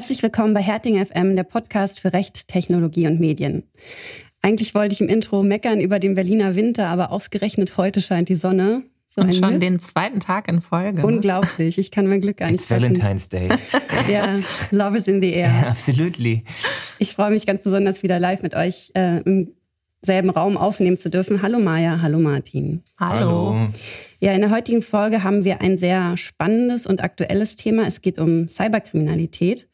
Herzlich willkommen bei Herting FM, der Podcast für Recht, Technologie und Medien. Eigentlich wollte ich im Intro meckern über den Berliner Winter, aber ausgerechnet heute scheint die Sonne. So und schon Mist. den zweiten Tag in Folge. Unglaublich. Ich kann mein Glück gar nicht It's Valentine's Day. Ja, love is in the air. Yeah, absolutely. Ich freue mich ganz besonders wieder live mit euch äh, im selben Raum aufnehmen zu dürfen. Hallo Maja, hallo Martin. Hallo. hallo. Ja, in der heutigen Folge haben wir ein sehr spannendes und aktuelles Thema. Es geht um Cyberkriminalität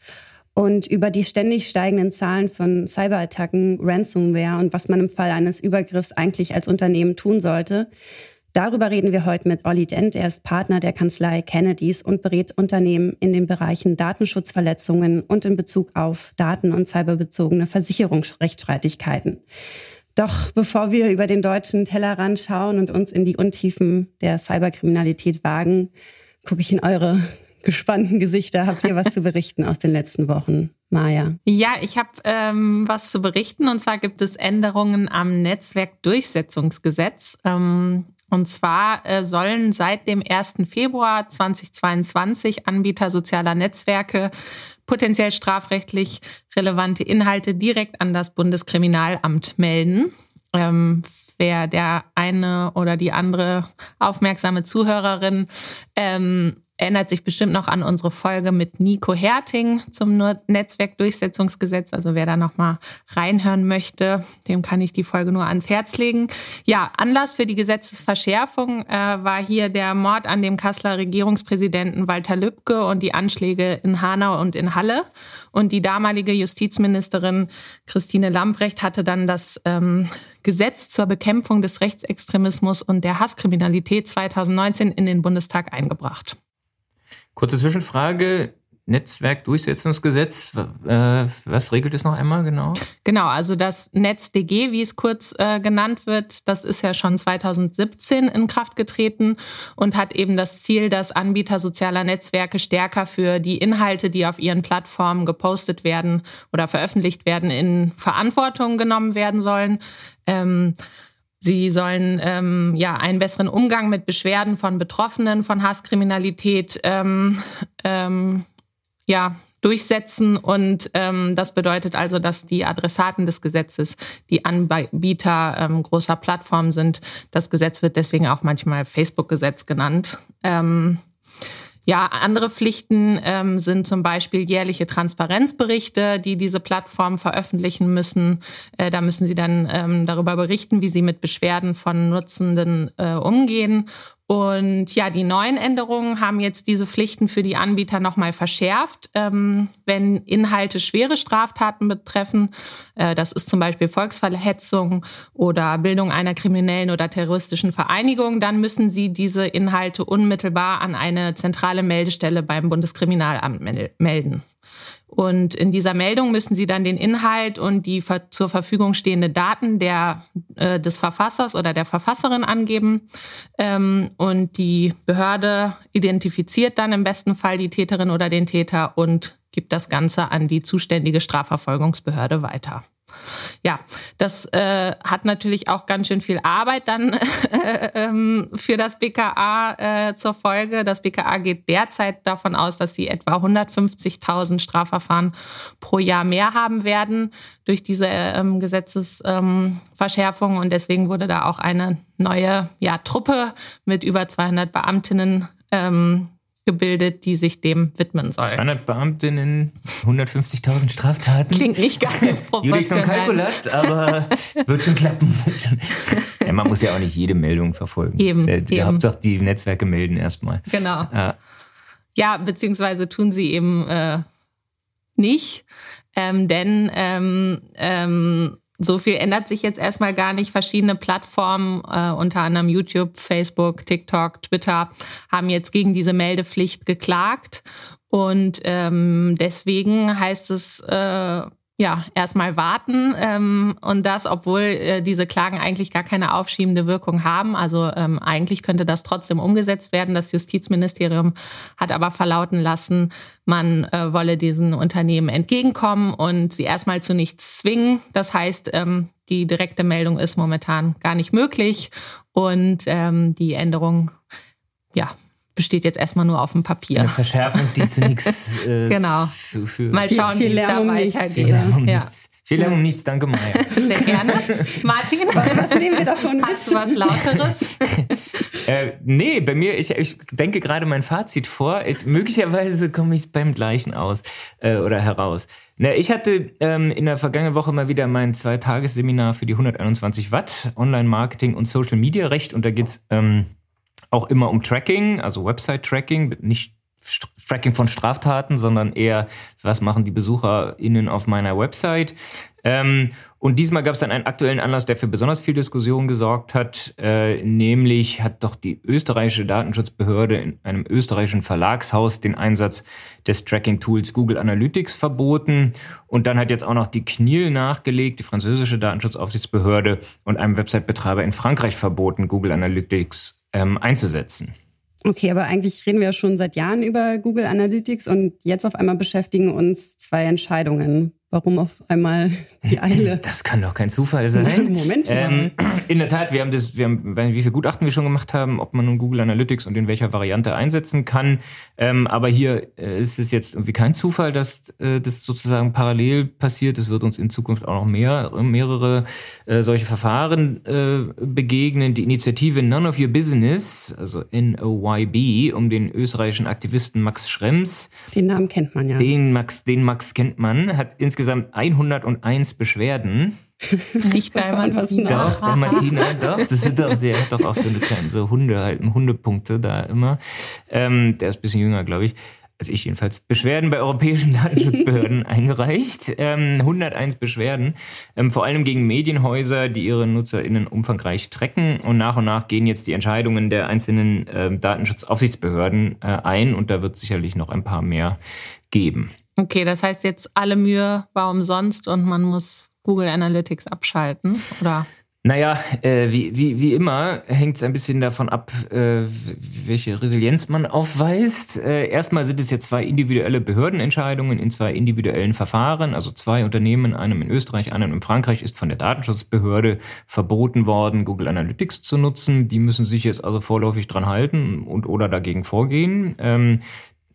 und über die ständig steigenden Zahlen von Cyberattacken, Ransomware und was man im Fall eines Übergriffs eigentlich als Unternehmen tun sollte. Darüber reden wir heute mit Olli Dent. Er ist Partner der Kanzlei Kennedys und berät Unternehmen in den Bereichen Datenschutzverletzungen und in Bezug auf daten- und cyberbezogene Versicherungsrechtsstreitigkeiten. Doch bevor wir über den deutschen Tellerrand schauen und uns in die Untiefen der Cyberkriminalität wagen, gucke ich in eure gespannten Gesichter. Habt ihr was zu berichten aus den letzten Wochen? Maja. Ja, ich habe ähm, was zu berichten. Und zwar gibt es Änderungen am Netzwerkdurchsetzungsgesetz. Ähm, und zwar äh, sollen seit dem 1. Februar 2022 Anbieter sozialer Netzwerke potenziell strafrechtlich relevante Inhalte direkt an das Bundeskriminalamt melden. Ähm, wer der eine oder die andere aufmerksame Zuhörerin ähm, erinnert sich bestimmt noch an unsere Folge mit Nico Herting zum Netzwerkdurchsetzungsgesetz. Also wer da noch mal reinhören möchte, dem kann ich die Folge nur ans Herz legen. Ja, Anlass für die Gesetzesverschärfung äh, war hier der Mord an dem Kasseler Regierungspräsidenten Walter Lübcke und die Anschläge in Hanau und in Halle. Und die damalige Justizministerin Christine Lambrecht hatte dann das ähm, Gesetz zur Bekämpfung des Rechtsextremismus und der Hasskriminalität 2019 in den Bundestag eingebracht. Kurze Zwischenfrage. Netzwerkdurchsetzungsgesetz, äh, was regelt es noch einmal genau? Genau, also das NetzDG, wie es kurz äh, genannt wird, das ist ja schon 2017 in Kraft getreten und hat eben das Ziel, dass Anbieter sozialer Netzwerke stärker für die Inhalte, die auf ihren Plattformen gepostet werden oder veröffentlicht werden, in Verantwortung genommen werden sollen. Ähm, Sie sollen ähm, ja einen besseren Umgang mit Beschwerden von Betroffenen von Hasskriminalität ähm, ähm, ja durchsetzen und ähm, das bedeutet also, dass die Adressaten des Gesetzes die Anbieter ähm, großer Plattformen sind. Das Gesetz wird deswegen auch manchmal Facebook-Gesetz genannt. Ähm, ja, andere Pflichten ähm, sind zum Beispiel jährliche Transparenzberichte, die diese Plattformen veröffentlichen müssen. Äh, da müssen sie dann ähm, darüber berichten, wie sie mit Beschwerden von Nutzenden äh, umgehen. Und ja, die neuen Änderungen haben jetzt diese Pflichten für die Anbieter nochmal verschärft, ähm, wenn Inhalte schwere Straftaten betreffen. Äh, das ist zum Beispiel Volksverhetzung oder Bildung einer kriminellen oder terroristischen Vereinigung. Dann müssen sie diese Inhalte unmittelbar an eine zentrale Meldestelle beim Bundeskriminalamt melden. Und in dieser Meldung müssen Sie dann den Inhalt und die zur Verfügung stehende Daten der, äh, des Verfassers oder der Verfasserin angeben. Ähm, und die Behörde identifiziert dann im besten Fall die Täterin oder den Täter und gibt das Ganze an die zuständige Strafverfolgungsbehörde weiter. Ja, das äh, hat natürlich auch ganz schön viel Arbeit dann äh, ähm, für das BKA äh, zur Folge. Das BKA geht derzeit davon aus, dass sie etwa 150.000 Strafverfahren pro Jahr mehr haben werden durch diese ähm, Gesetzesverschärfung. Ähm, und deswegen wurde da auch eine neue ja, Truppe mit über 200 Beamtinnen ähm, gebildet, die sich dem widmen soll. 200 Beamtinnen, 150.000 Straftaten. Klingt nicht ganz proportional. Kalkulat, aber wird schon klappen. ja, man muss ja auch nicht jede Meldung verfolgen. Eben, ja, eben. Hauptsache die Netzwerke melden erstmal. Genau. Ja. ja, beziehungsweise tun sie eben äh, nicht, ähm, denn ähm, ähm, so viel ändert sich jetzt erstmal gar nicht. Verschiedene Plattformen, äh, unter anderem YouTube, Facebook, TikTok, Twitter, haben jetzt gegen diese Meldepflicht geklagt. Und ähm, deswegen heißt es äh, ja, erstmal warten ähm, und das, obwohl äh, diese Klagen eigentlich gar keine aufschiebende Wirkung haben. Also ähm, eigentlich könnte das trotzdem umgesetzt werden. Das Justizministerium hat aber verlauten lassen, man äh, wolle diesen Unternehmen entgegenkommen und sie erstmal zu nichts zwingen. Das heißt, ähm, die direkte Meldung ist momentan gar nicht möglich und ähm, die Änderung, ja, besteht jetzt erstmal nur auf dem Papier. Eine Verschärfung, die zu nichts äh, genau. Zu, für Mal schauen, wie es da um weitergeht. Ja. Vielen Dank um nichts, danke Maya. Sehr gerne. Martin, was nehmen wir davon mit? Hast du was Lauteres? äh, nee, bei mir, ich, ich denke gerade mein Fazit vor. Ich, möglicherweise komme ich beim gleichen aus äh, oder heraus. Na, ich hatte ähm, in der vergangenen Woche mal wieder mein Zweitagesseminar für die 121 Watt Online-Marketing und Social-Media-Recht und da geht's ähm, auch immer um Tracking, also Website-Tracking, nicht Tracking von Straftaten, sondern eher, was machen die BesucherInnen auf meiner Website. Ähm, und diesmal gab es dann einen aktuellen Anlass, der für besonders viel Diskussion gesorgt hat. Äh, nämlich hat doch die österreichische Datenschutzbehörde in einem österreichischen Verlagshaus den Einsatz des Tracking-Tools Google Analytics verboten. Und dann hat jetzt auch noch die CNIL nachgelegt, die französische Datenschutzaufsichtsbehörde, und einem Website-Betreiber in Frankreich verboten, Google Analytics ähm, einzusetzen. Okay, aber eigentlich reden wir schon seit Jahren über Google Analytics und jetzt auf einmal beschäftigen uns zwei Entscheidungen. Warum auf einmal die Eile? Das kann doch kein Zufall sein. Moment. Ähm, in der Tat, wir haben das, wir haben, wie viel Gutachten wir schon gemacht haben, ob man nun Google Analytics und in welcher Variante einsetzen kann. Ähm, aber hier äh, ist es jetzt irgendwie kein Zufall, dass äh, das sozusagen parallel passiert. Es wird uns in Zukunft auch noch mehr, mehrere äh, solche Verfahren äh, begegnen. Die Initiative None of Your Business, also NOYB, um den österreichischen Aktivisten Max Schrems. Den Namen kennt man ja. Den Max, den Max kennt man, hat insgesamt insgesamt 101 Beschwerden. Nicht bei Martina. Doch, bei Martina, doch. Das sind doch sehr, doch auch so eine kleine, so Hunde halt, Hundepunkte da immer. Ähm, der ist ein bisschen jünger, glaube ich also ich jedenfalls, Beschwerden bei europäischen Datenschutzbehörden eingereicht. Ähm, 101 Beschwerden, ähm, vor allem gegen Medienhäuser, die ihre NutzerInnen umfangreich trecken. Und nach und nach gehen jetzt die Entscheidungen der einzelnen ähm, Datenschutzaufsichtsbehörden äh, ein. Und da wird sicherlich noch ein paar mehr geben. Okay, das heißt jetzt alle Mühe war umsonst und man muss Google Analytics abschalten, oder? Naja, äh, wie, wie, wie immer hängt es ein bisschen davon ab, äh, welche Resilienz man aufweist. Äh, erstmal sind es ja zwei individuelle Behördenentscheidungen in zwei individuellen Verfahren. Also zwei Unternehmen, einem in Österreich, einem in Frankreich, ist von der Datenschutzbehörde verboten worden, Google Analytics zu nutzen. Die müssen sich jetzt also vorläufig dran halten und oder dagegen vorgehen. Ähm,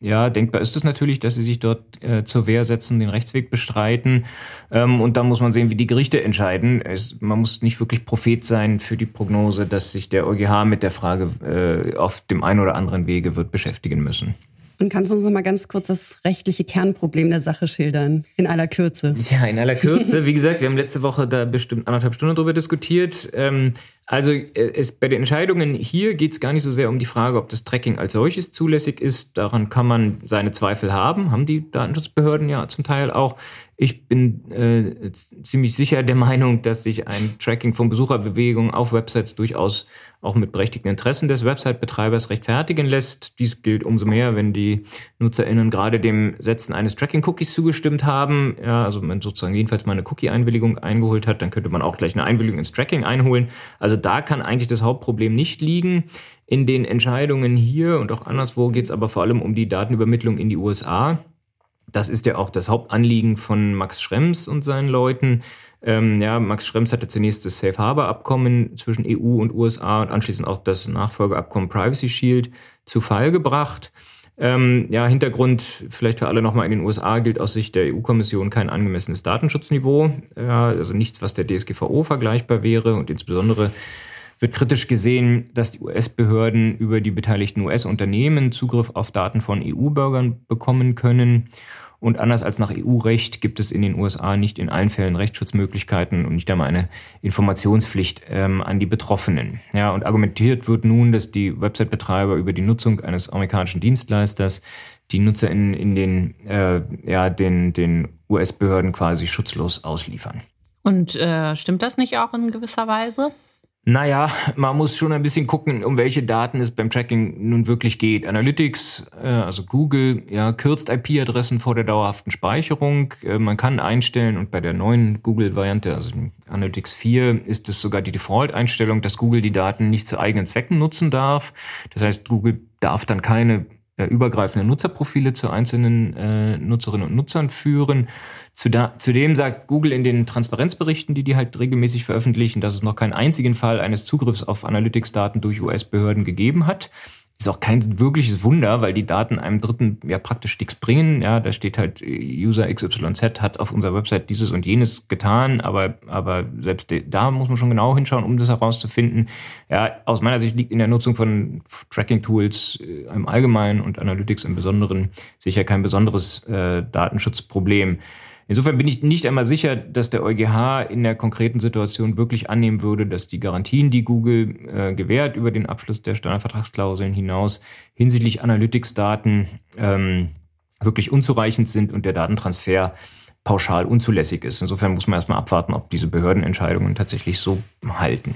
ja, denkbar ist es natürlich, dass sie sich dort äh, zur Wehr setzen, den Rechtsweg bestreiten. Ähm, und dann muss man sehen, wie die Gerichte entscheiden. Es, man muss nicht wirklich Prophet sein für die Prognose, dass sich der EuGH mit der Frage äh, auf dem einen oder anderen Wege wird beschäftigen müssen. Und kannst du uns noch mal ganz kurz das rechtliche Kernproblem der Sache schildern? In aller Kürze. Ja, in aller Kürze. Wie gesagt, wir haben letzte Woche da bestimmt anderthalb Stunden drüber diskutiert. Ähm, also äh, es, bei den Entscheidungen hier geht es gar nicht so sehr um die Frage, ob das Tracking als solches zulässig ist. Daran kann man seine Zweifel haben, haben die Datenschutzbehörden ja zum Teil auch. Ich bin äh, ziemlich sicher der Meinung, dass sich ein Tracking von Besucherbewegungen auf Websites durchaus auch mit berechtigten Interessen des Website-Betreibers rechtfertigen lässt. Dies gilt umso mehr, wenn die NutzerInnen gerade dem Setzen eines Tracking-Cookies zugestimmt haben. Ja, also man sozusagen jedenfalls mal eine Cookie-Einwilligung eingeholt hat, dann könnte man auch gleich eine Einwilligung ins Tracking einholen. Also da kann eigentlich das Hauptproblem nicht liegen. In den Entscheidungen hier und auch anderswo geht es aber vor allem um die Datenübermittlung in die USA. Das ist ja auch das Hauptanliegen von Max Schrems und seinen Leuten. Ähm, ja, Max Schrems hatte zunächst das Safe Harbor Abkommen zwischen EU und USA und anschließend auch das Nachfolgeabkommen Privacy Shield zu Fall gebracht. Ähm, ja, Hintergrund vielleicht für alle nochmal in den USA gilt aus Sicht der EU-Kommission kein angemessenes Datenschutzniveau. Ja, also nichts, was der DSGVO vergleichbar wäre und insbesondere wird kritisch gesehen, dass die US-Behörden über die beteiligten US-Unternehmen Zugriff auf Daten von EU-Bürgern bekommen können. Und anders als nach EU-Recht gibt es in den USA nicht in allen Fällen Rechtsschutzmöglichkeiten und nicht einmal eine Informationspflicht ähm, an die Betroffenen. Ja, und argumentiert wird nun, dass die Website-Betreiber über die Nutzung eines amerikanischen Dienstleisters die Nutzer in, in den, äh, ja, den, den US-Behörden quasi schutzlos ausliefern. Und äh, stimmt das nicht auch in gewisser Weise? Naja, man muss schon ein bisschen gucken, um welche Daten es beim Tracking nun wirklich geht. Analytics, äh, also Google, ja, kürzt IP-Adressen vor der dauerhaften Speicherung. Äh, man kann einstellen und bei der neuen Google-Variante, also Analytics 4, ist es sogar die Default-Einstellung, dass Google die Daten nicht zu eigenen Zwecken nutzen darf. Das heißt, Google darf dann keine äh, übergreifenden Nutzerprofile zu einzelnen äh, Nutzerinnen und Nutzern führen. Zudem sagt Google in den Transparenzberichten, die die halt regelmäßig veröffentlichen, dass es noch keinen einzigen Fall eines Zugriffs auf Analytics-Daten durch US-Behörden gegeben hat. ist auch kein wirkliches Wunder, weil die Daten einem Dritten ja praktisch nichts bringen. Ja, da steht halt, User XYZ hat auf unserer Website dieses und jenes getan, aber, aber selbst da muss man schon genau hinschauen, um das herauszufinden. Ja, aus meiner Sicht liegt in der Nutzung von Tracking-Tools äh, im Allgemeinen und Analytics im Besonderen sicher kein besonderes äh, Datenschutzproblem. Insofern bin ich nicht einmal sicher, dass der EuGH in der konkreten Situation wirklich annehmen würde, dass die Garantien, die Google äh, gewährt über den Abschluss der Standardvertragsklauseln hinaus hinsichtlich Analytics-Daten ähm, wirklich unzureichend sind und der Datentransfer pauschal unzulässig ist. Insofern muss man erstmal abwarten, ob diese Behördenentscheidungen tatsächlich so halten.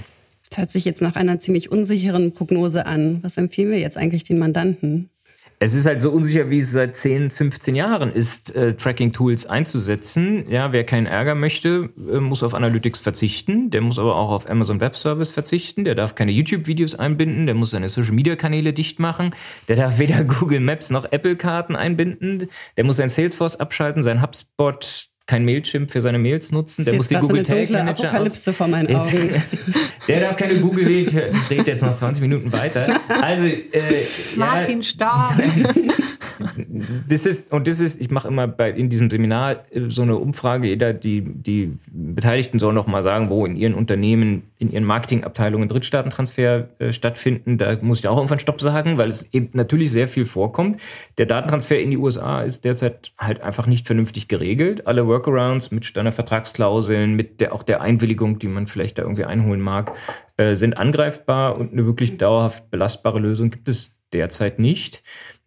Das hört sich jetzt nach einer ziemlich unsicheren Prognose an. Was empfehlen wir jetzt eigentlich den Mandanten? Es ist halt so unsicher, wie es seit 10, 15 Jahren ist, äh, Tracking-Tools einzusetzen. Ja, wer keinen Ärger möchte, äh, muss auf Analytics verzichten. Der muss aber auch auf Amazon Web Service verzichten. Der darf keine YouTube-Videos einbinden. Der muss seine Social-Media-Kanäle dicht machen. Der darf weder Google Maps noch Apple-Karten einbinden. Der muss sein Salesforce abschalten, sein HubSpot kein Mailchimp für seine Mails nutzen. Der muss die Google Tag Manager Apokalypse aus. vor meinen Augen. der darf keine Google ich dreht jetzt noch 20 Minuten weiter. Also äh, Martin ja, Starr. das ist und das ist, ich mache immer bei in diesem Seminar äh, so eine Umfrage. Jeder, die die Beteiligten sollen noch mal sagen, wo in ihren Unternehmen, in ihren Marketingabteilungen Drittstaatentransfer äh, stattfinden. Da muss ich auch irgendwann Stopp sagen, weil es eben natürlich sehr viel vorkommt. Der Datentransfer in die USA ist derzeit halt einfach nicht vernünftig geregelt. Alle Workarounds mit Standardvertragsklauseln, mit der, auch der Einwilligung, die man vielleicht da irgendwie einholen mag, äh, sind angreifbar und eine wirklich dauerhaft belastbare Lösung gibt es derzeit nicht.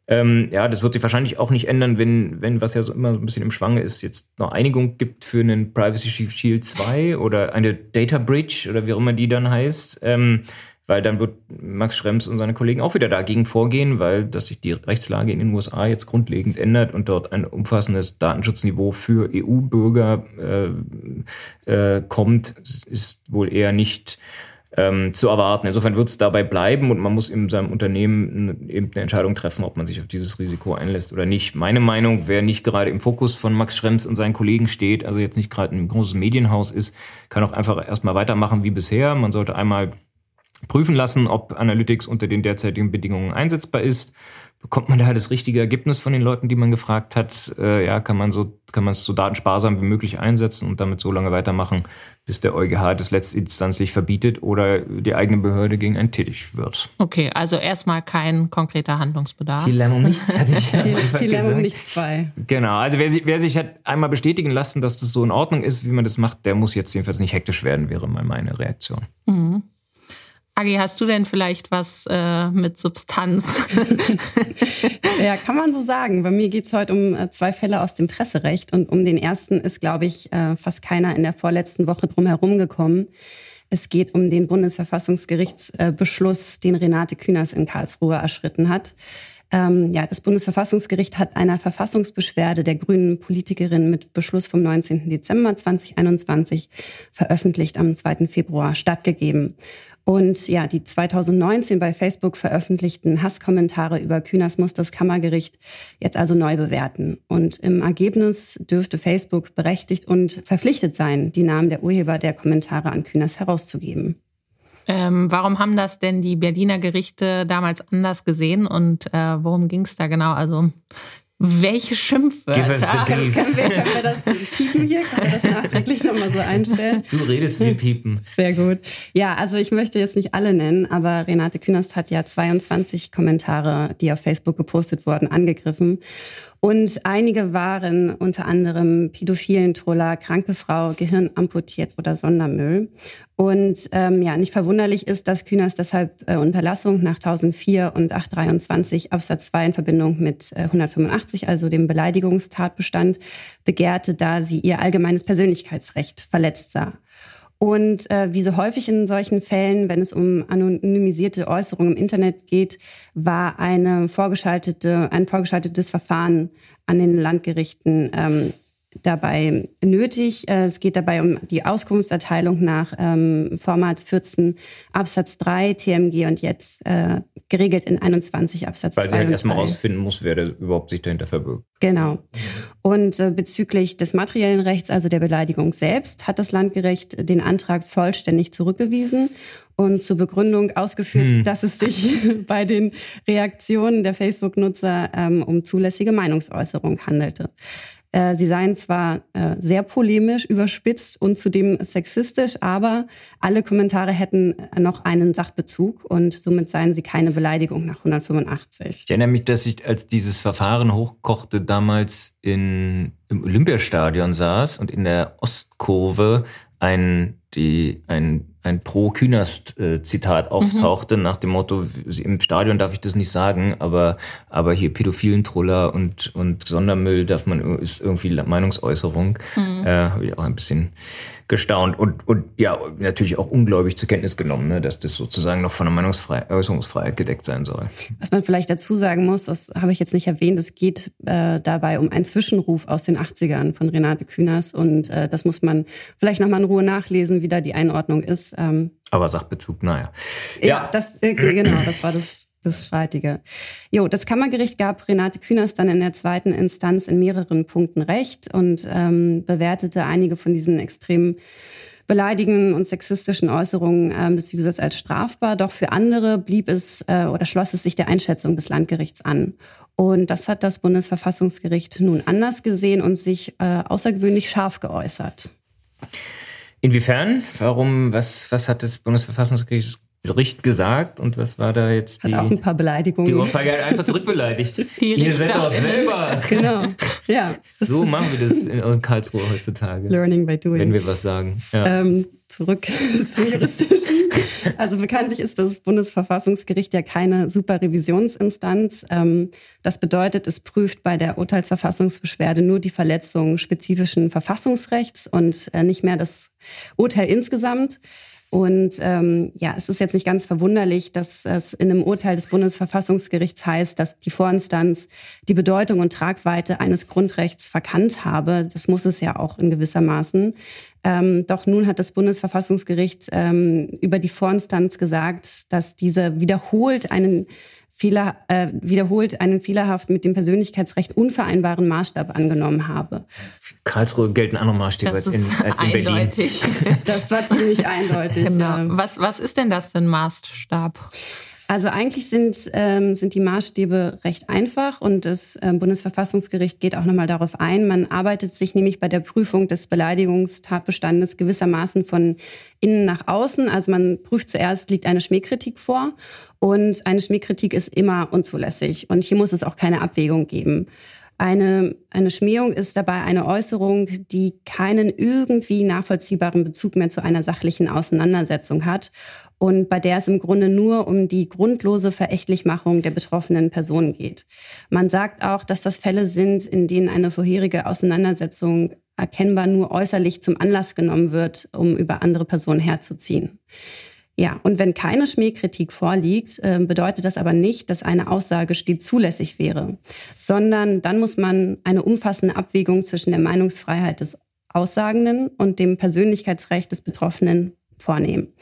Ähm, ja, das wird sich wahrscheinlich auch nicht ändern, wenn, wenn, was ja so immer so ein bisschen im Schwange ist, jetzt noch Einigung gibt für einen Privacy Shield 2 oder eine Data Bridge oder wie auch immer die dann heißt. Ähm, weil dann wird Max Schrems und seine Kollegen auch wieder dagegen vorgehen, weil dass sich die Rechtslage in den USA jetzt grundlegend ändert und dort ein umfassendes Datenschutzniveau für EU-Bürger äh, äh, kommt, ist wohl eher nicht ähm, zu erwarten. Insofern wird es dabei bleiben und man muss in seinem Unternehmen eben eine Entscheidung treffen, ob man sich auf dieses Risiko einlässt oder nicht. Meine Meinung, wer nicht gerade im Fokus von Max Schrems und seinen Kollegen steht, also jetzt nicht gerade ein großes Medienhaus ist, kann auch einfach erstmal weitermachen wie bisher. Man sollte einmal prüfen lassen, ob Analytics unter den derzeitigen Bedingungen einsetzbar ist. Bekommt man da das richtige Ergebnis von den Leuten, die man gefragt hat? Äh, ja, kann man so, kann man es so datensparsam wie möglich einsetzen und damit so lange weitermachen, bis der EuGH das letztinstanzlich verbietet oder die eigene Behörde gegen einen tätig wird. Okay, also erstmal kein konkreter Handlungsbedarf. Viel Lärm um nichts, hatte ich ja Viel, viel Lärm um nichts zwei. Genau, also wer, wer sich hat einmal bestätigen lassen, dass das so in Ordnung ist, wie man das macht, der muss jetzt jedenfalls nicht hektisch werden, wäre mal meine Reaktion. Mhm. Agi, hast du denn vielleicht was äh, mit Substanz? ja, kann man so sagen. Bei mir geht es heute um äh, zwei Fälle aus dem Presserecht und um den ersten ist, glaube ich, äh, fast keiner in der vorletzten Woche drum herum gekommen. Es geht um den Bundesverfassungsgerichtsbeschluss, den Renate Künast in Karlsruhe erschritten hat. Ähm, ja, das Bundesverfassungsgericht hat einer Verfassungsbeschwerde der grünen Politikerin mit Beschluss vom 19. Dezember 2021 veröffentlicht am 2. Februar stattgegeben. Und ja, die 2019 bei Facebook veröffentlichten Hasskommentare über Kühners muss das Kammergericht jetzt also neu bewerten. Und im Ergebnis dürfte Facebook berechtigt und verpflichtet sein, die Namen der Urheber der Kommentare an Kühners herauszugeben. Ähm, warum haben das denn die Berliner Gerichte damals anders gesehen und äh, worum ging es da genau? Also welche Schimpfwörter? Können, können, wir, können wir das piepen hier? Können wir das nachträglich nochmal so einstellen? Du redest wie piepen. Sehr gut. Ja, also ich möchte jetzt nicht alle nennen, aber Renate Künast hat ja 22 Kommentare, die auf Facebook gepostet wurden, angegriffen. Und einige waren unter anderem pädophilen Troller, kranke Frau, Gehirn amputiert oder Sondermüll. Und ähm, ja, nicht verwunderlich ist, dass Kühners deshalb äh, Unterlassung nach 1004 und 823 Absatz 2 in Verbindung mit äh, 185, also dem Beleidigungstatbestand, begehrte, da sie ihr allgemeines Persönlichkeitsrecht verletzt sah. Und äh, wie so häufig in solchen Fällen, wenn es um anonymisierte Äußerungen im Internet geht, war eine vorgeschaltete, ein vorgeschaltetes Verfahren an den Landgerichten ähm, dabei nötig. Äh, es geht dabei um die Auskunftserteilung nach ähm, Formats 14 Absatz 3 TMG und jetzt äh, geregelt in 21 Absatz Weil 2 sie halt erstmal rausfinden muss, wer da überhaupt sich dahinter verbirgt. Genau. Und äh, bezüglich des materiellen Rechts, also der Beleidigung selbst, hat das Landgericht den Antrag vollständig zurückgewiesen und zur Begründung ausgeführt, hm. dass es sich bei den Reaktionen der Facebook-Nutzer ähm, um zulässige Meinungsäußerung handelte. Äh, sie seien zwar äh, sehr polemisch, überspitzt und zudem sexistisch, aber alle Kommentare hätten noch einen Sachbezug und somit seien sie keine Beleidigung nach 185. Ich erinnere mich, dass ich, als dieses Verfahren hochkochte, damals in, im Olympiastadion saß und in der Ostkurve ein, die, ein ein Pro-Künast-Zitat mhm. auftauchte, mhm. nach dem Motto, im Stadion darf ich das nicht sagen, aber, aber hier pädophilen Troller und, und Sondermüll darf man, ist irgendwie Meinungsäußerung. Mhm. Äh, Habe ich auch ein bisschen gestaunt und, und ja, natürlich auch ungläubig zur Kenntnis genommen, ne, dass das sozusagen noch von der Meinungsäußerungsfreiheit gedeckt sein soll. Was man vielleicht dazu sagen muss, das habe ich jetzt nicht erwähnt, es geht äh, dabei um einen Zwischenruf aus den 80ern von Renate Künast und äh, das muss man vielleicht nochmal in Ruhe nachlesen, wie da die Einordnung ist. Ähm, Aber Sachbezug, naja. Ja, ja das, äh, genau, das war das das Streitige. Jo, das Kammergericht gab Renate Künast dann in der zweiten Instanz in mehreren Punkten recht und ähm, bewertete einige von diesen extrem beleidigenden und sexistischen Äußerungen ähm, des Users als strafbar. Doch für andere blieb es äh, oder schloss es sich der Einschätzung des Landgerichts an. Und das hat das Bundesverfassungsgericht nun anders gesehen und sich äh, außergewöhnlich scharf geäußert. Inwiefern? Warum? Was, was hat das Bundesverfassungsgericht Gericht gesagt und was war da jetzt die? Hat auch ein paar Beleidigungen. Die Ohrfeige hat einfach zurückbeleidigt. Ihr seid doch selber. Genau. Ja. So machen wir das in, Karlsruhe heutzutage. Learning by doing. Wenn wir was sagen. Ja. Ähm, zurück zum Juristischen. Also bekanntlich ist das Bundesverfassungsgericht ja keine Superrevisionsinstanz. Ähm, das bedeutet, es prüft bei der Urteilsverfassungsbeschwerde nur die Verletzung spezifischen Verfassungsrechts und äh, nicht mehr das Urteil insgesamt. Und ähm, ja, es ist jetzt nicht ganz verwunderlich, dass es in einem Urteil des Bundesverfassungsgerichts heißt, dass die Vorinstanz die Bedeutung und Tragweite eines Grundrechts verkannt habe. Das muss es ja auch in gewisser Maßen. Ähm, doch nun hat das Bundesverfassungsgericht ähm, über die Vorinstanz gesagt, dass diese wiederholt einen Fehler, äh, wiederholt einen fehlerhaft mit dem Persönlichkeitsrecht unvereinbaren Maßstab angenommen habe. Karlsruhe gelten andere Maßstäbe als in, als in Berlin. Das war ziemlich eindeutig. Genau. Ja. Was, was ist denn das für ein Maßstab? Also eigentlich sind, ähm, sind die Maßstäbe recht einfach und das ähm, Bundesverfassungsgericht geht auch nochmal darauf ein. Man arbeitet sich nämlich bei der Prüfung des Beleidigungstatbestandes gewissermaßen von innen nach außen. Also man prüft zuerst, liegt eine Schmähkritik vor und eine Schmähkritik ist immer unzulässig und hier muss es auch keine Abwägung geben. Eine, eine Schmähung ist dabei eine Äußerung, die keinen irgendwie nachvollziehbaren Bezug mehr zu einer sachlichen Auseinandersetzung hat und bei der es im Grunde nur um die grundlose Verächtlichmachung der betroffenen Person geht. Man sagt auch, dass das Fälle sind, in denen eine vorherige Auseinandersetzung erkennbar nur äußerlich zum Anlass genommen wird, um über andere Personen herzuziehen. Ja, und wenn keine Schmähkritik vorliegt, ähm, bedeutet das aber nicht, dass eine Aussage stets zulässig wäre, sondern dann muss man eine umfassende Abwägung zwischen der Meinungsfreiheit des Aussagenden und dem Persönlichkeitsrecht des Betroffenen vornehmen.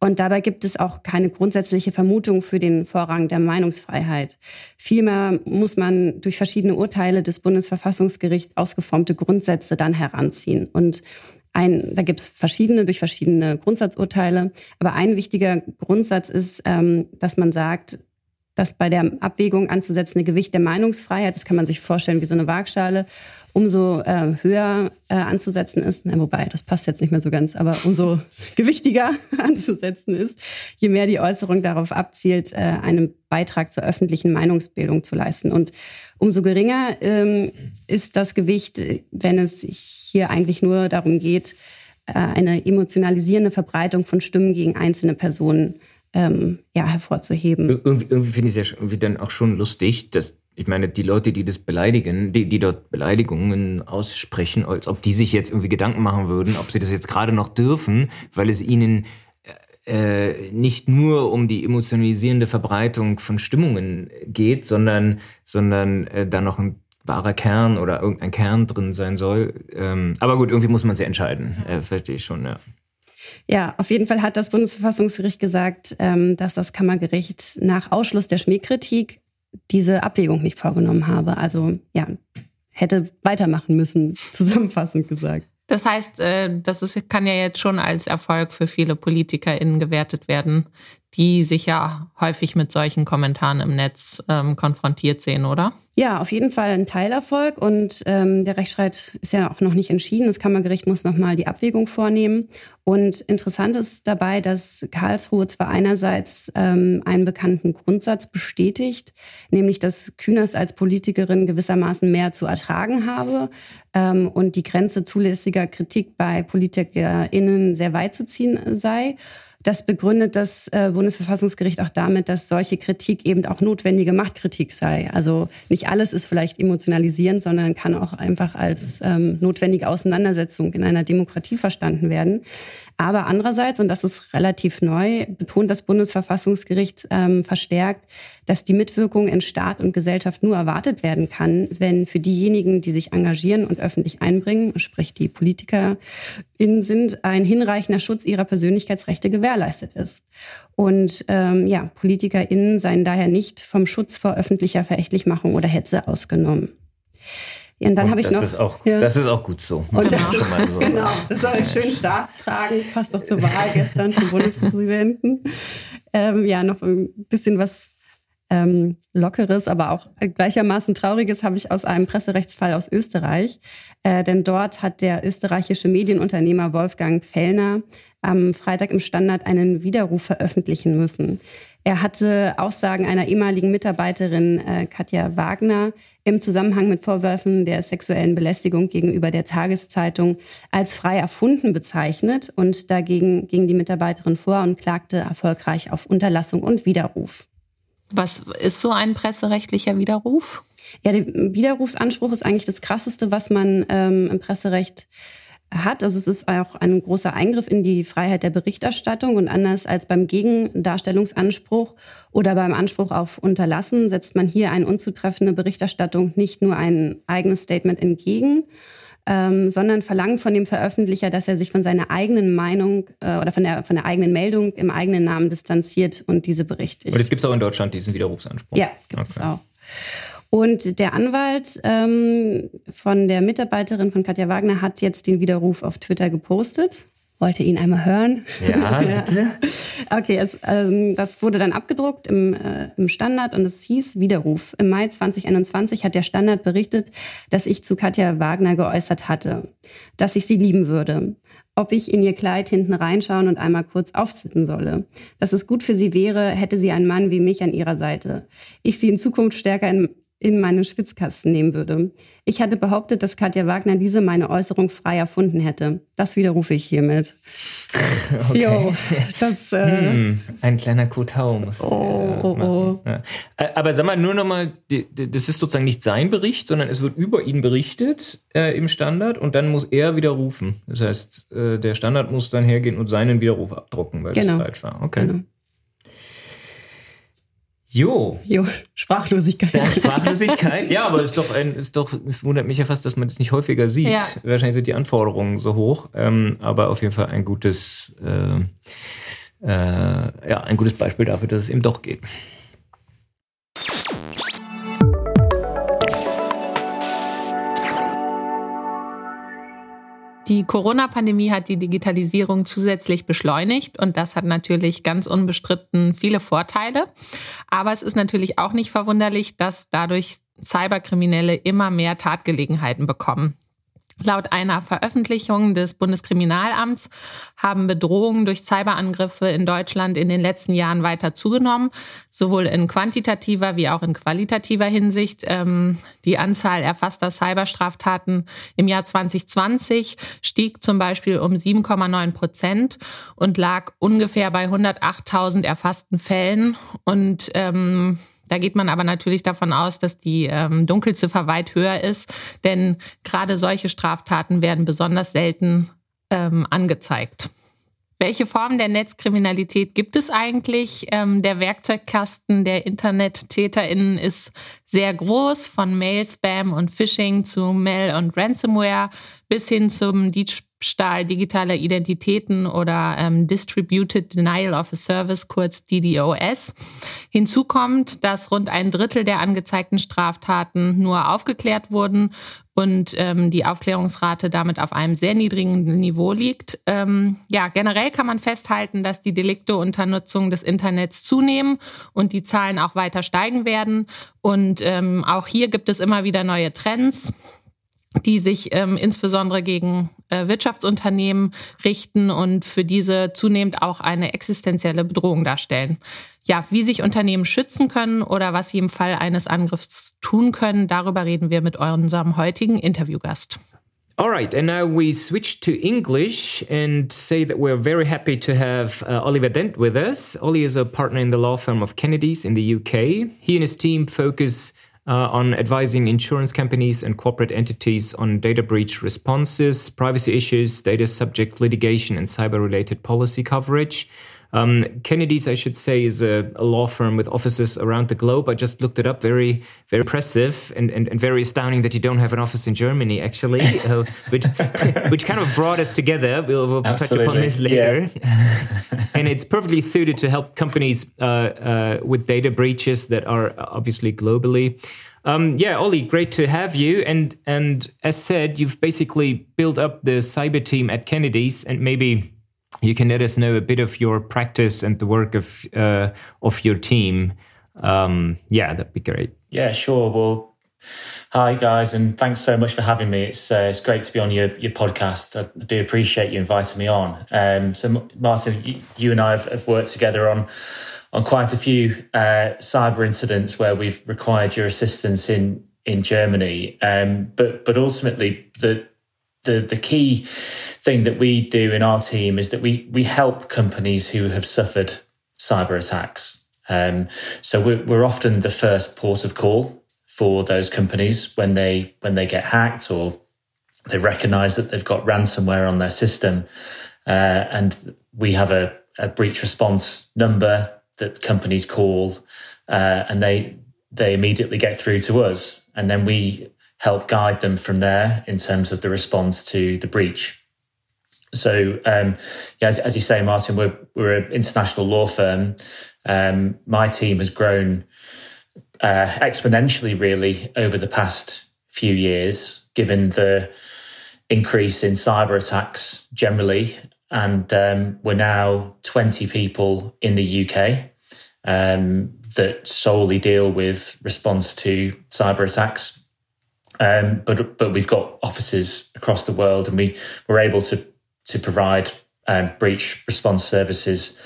Und dabei gibt es auch keine grundsätzliche Vermutung für den Vorrang der Meinungsfreiheit. Vielmehr muss man durch verschiedene Urteile des Bundesverfassungsgerichts ausgeformte Grundsätze dann heranziehen. Und ein, da gibt es verschiedene durch verschiedene Grundsatzurteile. Aber ein wichtiger Grundsatz ist, ähm, dass man sagt, dass bei der Abwägung anzusetzende Gewicht der Meinungsfreiheit, das kann man sich vorstellen wie so eine Waagschale, umso äh, höher äh, anzusetzen ist, na, wobei das passt jetzt nicht mehr so ganz, aber umso gewichtiger anzusetzen ist, je mehr die Äußerung darauf abzielt, äh, einen Beitrag zur öffentlichen Meinungsbildung zu leisten. Und umso geringer ähm, ist das Gewicht, wenn es hier eigentlich nur darum geht, äh, eine emotionalisierende Verbreitung von Stimmen gegen einzelne Personen ähm, ja, hervorzuheben. Irgendwie, irgendwie finde ich es ja irgendwie dann auch schon lustig, dass ich meine, die Leute, die das beleidigen, die, die dort Beleidigungen aussprechen, als ob die sich jetzt irgendwie Gedanken machen würden, ob sie das jetzt gerade noch dürfen, weil es ihnen äh, nicht nur um die emotionalisierende Verbreitung von Stimmungen geht, sondern, sondern äh, da noch ein wahrer Kern oder irgendein Kern drin sein soll. Ähm, aber gut, irgendwie muss man sich entscheiden. Äh, verstehe ich schon, ja. Ja, auf jeden Fall hat das Bundesverfassungsgericht gesagt, ähm, dass das Kammergericht nach Ausschluss der Schmähkritik diese Abwägung nicht vorgenommen habe. Also ja, hätte weitermachen müssen, zusammenfassend gesagt. Das heißt, äh, das ist, kann ja jetzt schon als Erfolg für viele PolitikerInnen gewertet werden, die sich ja häufig mit solchen Kommentaren im Netz ähm, konfrontiert sehen, oder? Ja, auf jeden Fall ein Teilerfolg und ähm, der Rechtsstreit ist ja auch noch nicht entschieden. Das Kammergericht muss nochmal die Abwägung vornehmen. Und interessant ist dabei, dass Karlsruhe zwar einerseits ähm, einen bekannten Grundsatz bestätigt, nämlich dass Kühners als Politikerin gewissermaßen mehr zu ertragen habe ähm, und die Grenze zulässiger Kritik bei PolitikerInnen sehr weit zu ziehen sei. Das begründet das äh, Bundesverfassungsgericht auch damit, dass solche Kritik eben auch notwendige Machtkritik sei. Also nicht alles ist vielleicht emotionalisierend, sondern kann auch einfach als ähm, notwendige Auseinandersetzung in einer Demokratie verstanden werden. Aber andererseits, und das ist relativ neu, betont das Bundesverfassungsgericht ähm, verstärkt, dass die Mitwirkung in Staat und Gesellschaft nur erwartet werden kann, wenn für diejenigen, die sich engagieren und öffentlich einbringen, sprich die PolitikerInnen sind, ein hinreichender Schutz ihrer Persönlichkeitsrechte gewährleistet ist. Und ähm, ja, PolitikerInnen seien daher nicht vom Schutz vor öffentlicher Verächtlichmachung oder Hetze ausgenommen. Ja, und dann habe ich noch. Ist auch, ja. Das ist auch gut so. Und das, so genau, das soll ein schön Staatstragen, passt doch zur Wahl gestern vom Bundespräsidenten. Ähm, ja, noch ein bisschen was ähm, Lockeres, aber auch gleichermaßen Trauriges habe ich aus einem Presserechtsfall aus Österreich. Äh, denn dort hat der österreichische Medienunternehmer Wolfgang Fellner am Freitag im Standard einen Widerruf veröffentlichen müssen. Er hatte Aussagen einer ehemaligen Mitarbeiterin äh, Katja Wagner im Zusammenhang mit Vorwürfen der sexuellen Belästigung gegenüber der Tageszeitung als frei erfunden bezeichnet und dagegen ging die Mitarbeiterin vor und klagte erfolgreich auf Unterlassung und Widerruf. Was ist so ein presserechtlicher Widerruf? Ja, der Widerrufsanspruch ist eigentlich das Krasseste, was man ähm, im Presserecht hat. Also es ist auch ein großer Eingriff in die Freiheit der Berichterstattung und anders als beim Gegendarstellungsanspruch oder beim Anspruch auf Unterlassen setzt man hier eine unzutreffende Berichterstattung nicht nur ein eigenes Statement entgegen, ähm, sondern verlangt von dem Veröffentlicher, dass er sich von seiner eigenen Meinung äh, oder von der, von der eigenen Meldung im eigenen Namen distanziert und diese berichtigt. Und das gibt es auch in Deutschland, diesen Widerrufsanspruch? Ja, gibt okay. es auch. Und der Anwalt ähm, von der Mitarbeiterin von Katja Wagner hat jetzt den Widerruf auf Twitter gepostet. Wollte ihn einmal hören. Ja, bitte. okay, es, ähm, das wurde dann abgedruckt im, äh, im Standard und es hieß Widerruf. Im Mai 2021 hat der Standard berichtet, dass ich zu Katja Wagner geäußert hatte, dass ich sie lieben würde ob ich in ihr Kleid hinten reinschauen und einmal kurz aufsitzen solle. Dass es gut für sie wäre, hätte sie einen Mann wie mich an ihrer Seite. Ich sie in Zukunft stärker in, in meinen Schwitzkasten nehmen würde. Ich hatte behauptet, dass Katja Wagner diese meine Äußerung frei erfunden hätte. Das widerrufe ich hiermit. Okay. Jo, das, äh, hm, ein kleiner Kotau muss. Oh, oh, oh. Ja. Aber sag mal, nur nochmal, das ist sozusagen nicht sein Bericht, sondern es wird über ihn berichtet äh, im Standard und dann muss er widerrufen. Das heißt, äh, der Standard muss dann hergehen und seinen Widerruf abdrucken, weil genau. das falsch war. Okay. Genau. Jo. Jo, Sprachlosigkeit. Ja, Sprachlosigkeit, ja, aber es ist doch, ein, ist doch, es wundert mich ja fast, dass man das nicht häufiger sieht. Ja. Wahrscheinlich sind die Anforderungen so hoch, ähm, aber auf jeden Fall ein gutes, äh, äh, ja, ein gutes Beispiel dafür, dass es eben doch geht. Die Corona-Pandemie hat die Digitalisierung zusätzlich beschleunigt und das hat natürlich ganz unbestritten viele Vorteile. Aber es ist natürlich auch nicht verwunderlich, dass dadurch Cyberkriminelle immer mehr Tatgelegenheiten bekommen. Laut einer Veröffentlichung des Bundeskriminalamts haben Bedrohungen durch Cyberangriffe in Deutschland in den letzten Jahren weiter zugenommen, sowohl in quantitativer wie auch in qualitativer Hinsicht. Ähm, die Anzahl erfasster Cyberstraftaten im Jahr 2020 stieg zum Beispiel um 7,9 Prozent und lag ungefähr bei 108.000 erfassten Fällen und ähm, da geht man aber natürlich davon aus, dass die ähm, Dunkelziffer weit höher ist, denn gerade solche Straftaten werden besonders selten ähm, angezeigt. Welche Formen der Netzkriminalität gibt es eigentlich? Ähm, der Werkzeugkasten der Internet-TäterInnen ist sehr groß, von Mail-Spam und Phishing zu Mail- und Ransomware bis hin zum Diebstahl digitaler Identitäten oder ähm, Distributed Denial of a Service, kurz DDoS. Hinzu kommt, dass rund ein Drittel der angezeigten Straftaten nur aufgeklärt wurden und ähm, die Aufklärungsrate damit auf einem sehr niedrigen Niveau liegt. Ähm, ja, generell kann man festhalten, dass die Delikte unter Nutzung des Internets zunehmen und die Zahlen auch weiter steigen werden. Und ähm, auch hier gibt es immer wieder neue Trends die sich ähm, insbesondere gegen äh, Wirtschaftsunternehmen richten und für diese zunehmend auch eine existenzielle Bedrohung darstellen. Ja, wie sich Unternehmen schützen können oder was sie im Fall eines Angriffs tun können, darüber reden wir mit unserem heutigen Interviewgast. All right, and now we switch to English and say that we're very happy to have uh, Oliver Dent with us. Ollie is a partner in the law firm of Kennedy's in the UK. He and his team focus uh, on advising insurance companies and corporate entities on data breach responses, privacy issues, data subject litigation, and cyber related policy coverage. Um, Kennedy's, I should say, is a, a, law firm with offices around the globe. I just looked it up. Very, very impressive and, and, and very astounding that you don't have an office in Germany, actually, uh, which, which kind of brought us together. We'll, we'll touch upon this later. Yeah. and it's perfectly suited to help companies uh, uh, with data breaches that are obviously globally. Um, yeah, Ollie, great to have you. And and as said, you've basically built up the cyber team at Kennedy's, and maybe you can let us know a bit of your practice and the work of uh, of your team. Um, yeah, that'd be great. Yeah, sure. Well, hi guys, and thanks so much for having me. It's uh, it's great to be on your your podcast. I do appreciate you inviting me on. Um, so, Martin, you, you and I have, have, worked together on on quite a few uh, cyber incidents where we've required your assistance in in Germany. Um, but but ultimately, the the the key thing that we do in our team is that we we help companies who have suffered cyber attacks. Um, so we're, we're often the first port of call for those companies when they when they get hacked or they recognize that they've got ransomware on their system, uh, and we have a, a, breach response number that companies call, uh, and they they immediately get through to us, and then we help guide them from there in terms of the response to the breach. So, um, yeah, as, as, you say, Martin, we're we're an international law firm. Um, my team has grown uh, exponentially, really, over the past few years, given the increase in cyber attacks generally, and um, we're now twenty people in the UK um, that solely deal with response to cyber attacks. Um, but but we've got offices across the world, and we we're able to to provide um, breach response services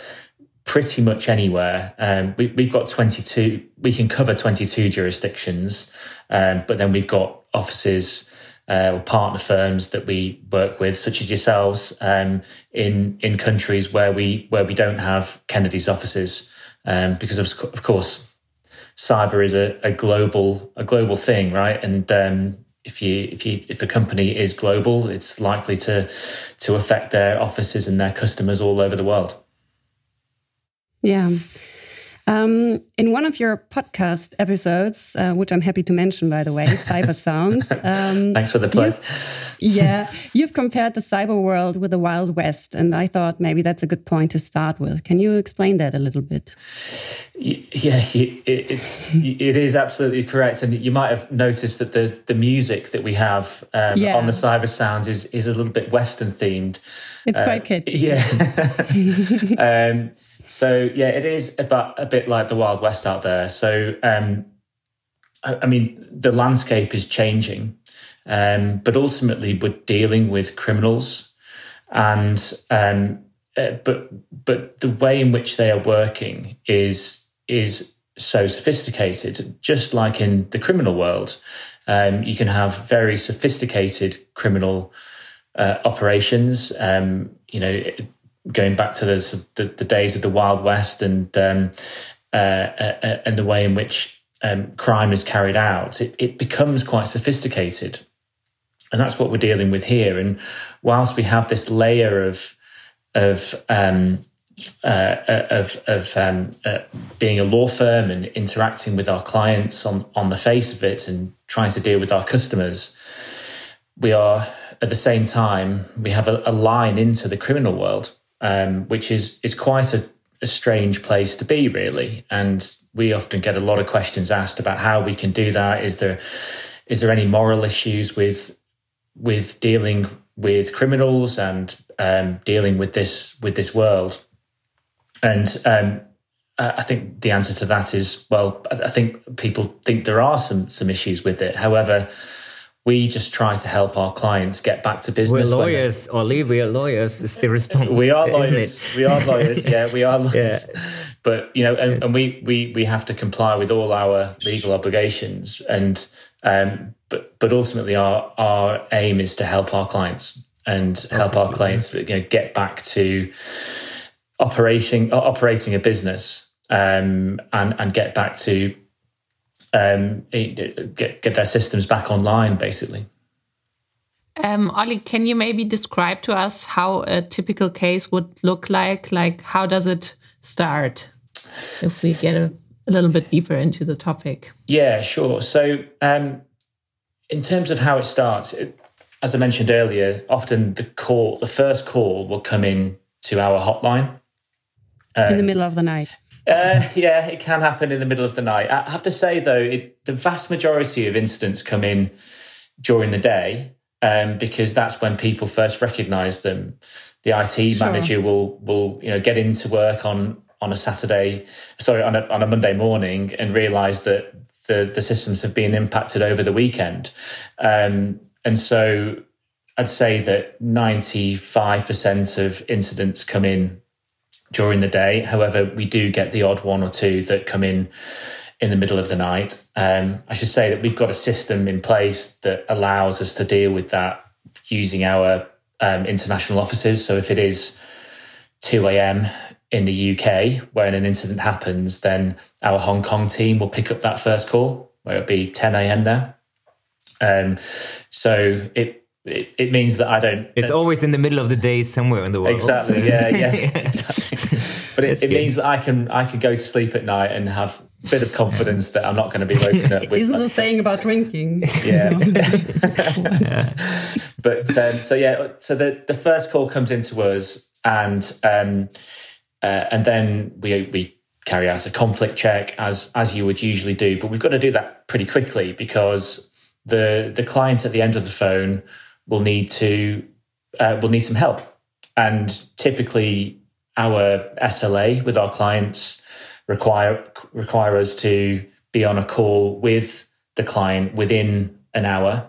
pretty much anywhere. Um, we, have got 22, we can cover 22 jurisdictions, um, but then we've got offices uh, or partner firms that we work with, such as yourselves, um, in in countries where we where we don't have Kennedy's offices, um, because of, of course, cyber is a, a global a global thing, right? And um, if you if you if a company is global, it's likely to to affect their offices and their customers all over the world. Yeah. Um, in one of your podcast episodes, uh, which I'm happy to mention, by the way, Cyber Sounds. Um, Thanks for the plug. You've, yeah, you've compared the cyber world with the Wild West, and I thought maybe that's a good point to start with. Can you explain that a little bit? Yeah, it, it's, it is absolutely correct, and you might have noticed that the the music that we have um, yeah. on the Cyber Sounds is is a little bit Western themed. It's uh, quite catchy. Yeah. so yeah, it is about a bit like the Wild West out there. So um, I, I, mean, the landscape is changing, um, but ultimately we're dealing with criminals, and um, uh, but but the way in which they are working is is so sophisticated. Just like in the criminal world, um, you can have very sophisticated criminal uh, operations. Um, you know, going back to the, the, the days of the Wild West and um, uh, uh, and the way in which um, crime is carried out, it, it becomes quite sophisticated, and that's what we're dealing with here. And whilst we have this layer of of um, uh, uh of, of um, uh, being a law firm and interacting with our clients on on the face of it and trying to deal with our customers, we are at the same time, we have a, a line into the criminal world, um, which is is quite a, a strange place to be, really. And we often get a lot of questions asked about how we can do that. Is there is there any moral issues with with dealing with criminals and um, dealing with this with this world? And um, I think the answer to that is well. I think people think there are some some issues with it. However, we just try to help our clients get back to business. We're lawyers, Ollie. We are lawyers. Is the response? we are lawyers. We are lawyers. Yeah, we are lawyers. Yeah. But you know, and, and, we we we have to comply with all our legal obligations, and um, but but ultimately our our aim is to help our clients and help our clients you know, get back to operating operating a business um, and and get back to um, get get their systems back online, basically. Um, Ollie, can you maybe describe to us how a typical case would look like? Like, how does it start? If we get a, a little bit deeper into the topic. Yeah, sure. So, um, in terms of how it starts, it, as I mentioned earlier, often the call, the first call, will come in to our hotline um, in the middle of the night. Uh, yeah, it can happen in the middle of the night. I have to say though, it, the vast majority of incidents come in during the day um, because that's when people first recognise them. The IT sure. manager will will you know get into work on on a Saturday, sorry, on a, on a Monday morning, and realise that the the systems have been impacted over the weekend, um, and so I'd say that ninety five percent of incidents come in during the day. However, we do get the odd one or two that come in in the middle of the night. Um, I should say that we've got a system in place that allows us to deal with that using our um, international offices. So if it is 2 a.m. in the UK when an incident happens, then our Hong Kong team will pick up that first call, where it'll be 10 a.m. there. Um, so it it, it, means that I don't. It's uh, always in the middle of the day somewhere in the world. Exactly. Yeah. Yeah. exactly. But it, it means that I can I can go to sleep at night and have a bit of confidence that I'm not going to be woken up with. Isn't the saying about drinking? Yeah. but um, so yeah, so the the first call comes into us, and um, uh, and then we we carry out a conflict check as as you would usually do, but we've got to do that pretty quickly because the the client at the end of the phone will need to uh, will need some help. And typically, our SLA with our clients require require us to be on a call with the client within an hour,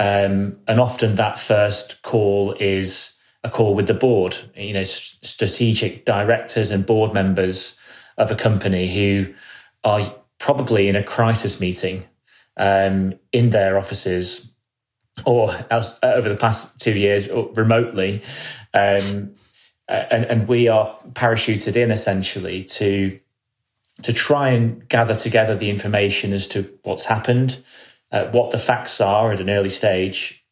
um, and often that first call is a call with the board. You know, strategic directors and board members of a company who are probably in a crisis meeting um, in their offices or as, uh, over the past two years remotely. Um, and, and we are parachuted in essentially to to try and gather together the information as to what's happened, uh, what the facts are at an early stage,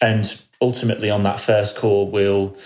and ultimately on that first call, we'll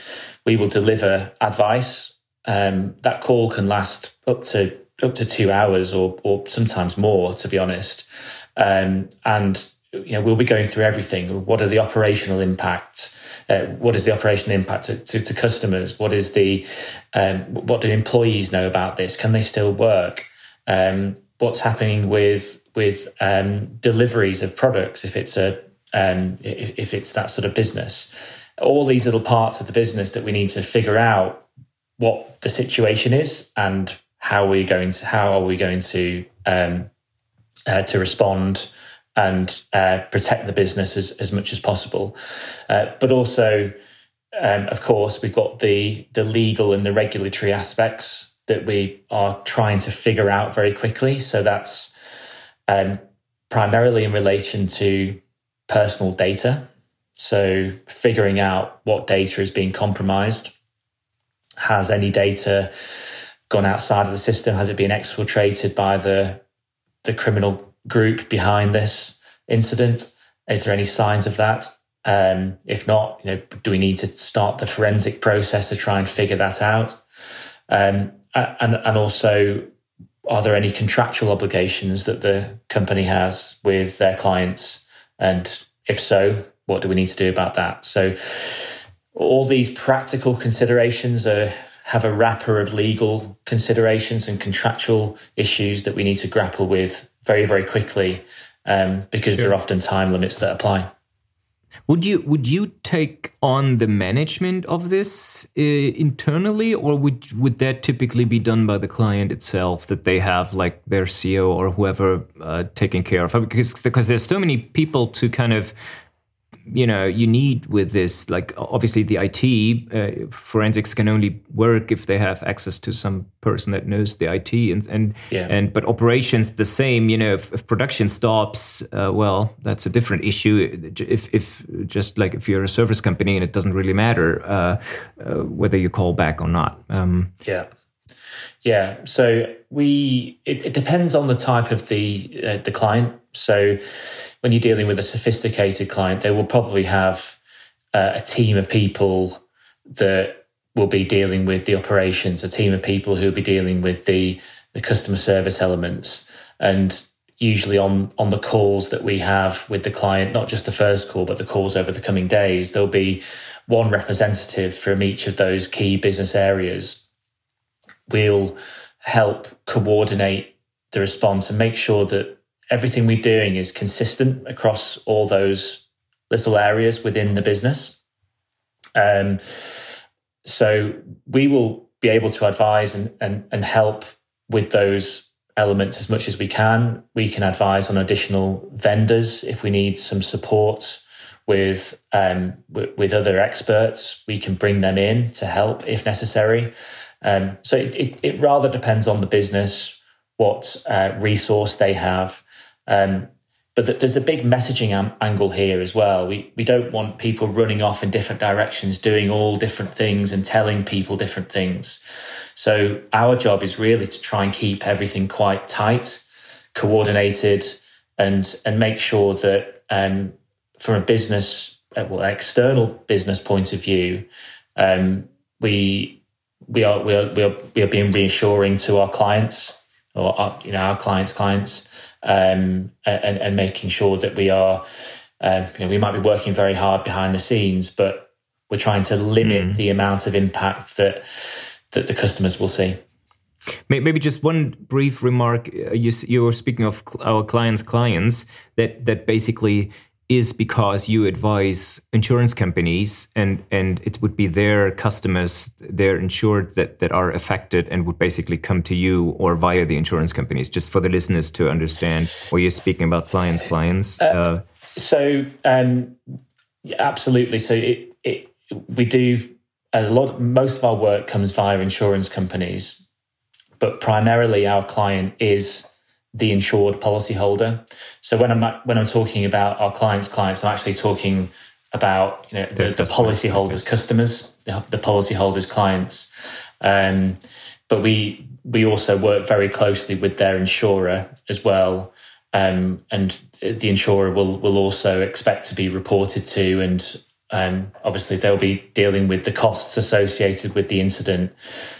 we will deliver advice. Um, that call can last up to up to two hours or or sometimes more, to be honest. Um, and you know, we'll be going through everything. What are the operational impacts? Uh, what is the operational impact to, to, to customers? What is the um, what do employees know about this? Can they still work? Um, what's happening with with um, deliveries of products if it's a um, if, if it's that sort of business? All these little parts of the business that we need to figure out what the situation is and how we're going to how are we going to um, uh, to respond and uh, protect the business as, as much as possible. Uh, but also, um, of course, we've got the the legal and the regulatory aspects that we are trying to figure out very quickly. So that's um, primarily in relation to personal data. So figuring out what data is being compromised. Has any data gone outside of the system? Has it been exfiltrated by the the criminal group behind this incident? Is there any signs of that? Um, if not, you know, do we need to start the forensic process to try and figure that out? Um, and and also, are there any contractual obligations that the company has with their clients? And if so, what do we need to do about that? So all these practical considerations are have a wrapper of legal considerations and contractual issues that we need to grapple with very, very quickly um, because sure. there are often time limits that apply. Would you would you take on the management of this uh, internally, or would would that typically be done by the client itself? That they have like their CEO or whoever uh, taking care of because because there's so many people to kind of you know you need with this like obviously the IT uh, forensics can only work if they have access to some person that knows the IT and and yeah. and but operations the same you know if, if production stops uh, well that's a different issue. If if just like if you're a service company and it doesn't really matter uh, uh whether you call back or not um, yeah. Yeah. So we it, it, depends on the type of the uh, the client so when you're dealing with a sophisticated client, they will probably have uh, a team of people that will be dealing with the operations, a team of people who will be dealing with the, the customer service elements. And usually on, on the calls that we have with the client, not just the first call, but the calls over the coming days, there'll be one representative from each of those key business areas. We'll help coordinate the response and make sure that everything we're doing is consistent across all those little areas within the business. Um, so we will be able to advise and, and, and help with those elements as much as we can. We can advise on additional vendors if we need some support with um, w- with other experts. We can bring them in to help if necessary. Um, so it, it, it, rather depends on the business, what uh, resource they have, um, but there's a big messaging am- angle here as well. We we don't want people running off in different directions, doing all different things and telling people different things. So our job is really to try and keep everything quite tight, coordinated, and and make sure that um, from a business, uh, well, external business point of view, um, we we are we are we are we are being reassuring to our clients or our, you know our clients' clients um, and, and making sure that we are, um, you know, we might be working very hard behind the scenes, but we're trying to limit mm. the amount of impact that that the customers will see. Maybe just one brief remark. Uh, you, you were speaking of our clients' clients that that basically is because you advise insurance companies and and it would be their customers they're insured that that are affected and would basically come to you or via the insurance companies just for the listeners to understand what you're speaking about clients clients. Uh, uh, so um, absolutely. So it, it we do a lot most of our work comes via insurance companies but primarily our client is the insured policyholder. So when I'm when I'm talking about our clients' clients, I'm actually talking about you know the, the policyholders' customers, the, the policyholders' clients. Um, but we we also work very closely with their insurer as well, um, and the insurer will will also expect to be reported to, and um, obviously they'll be dealing with the costs associated with the incident.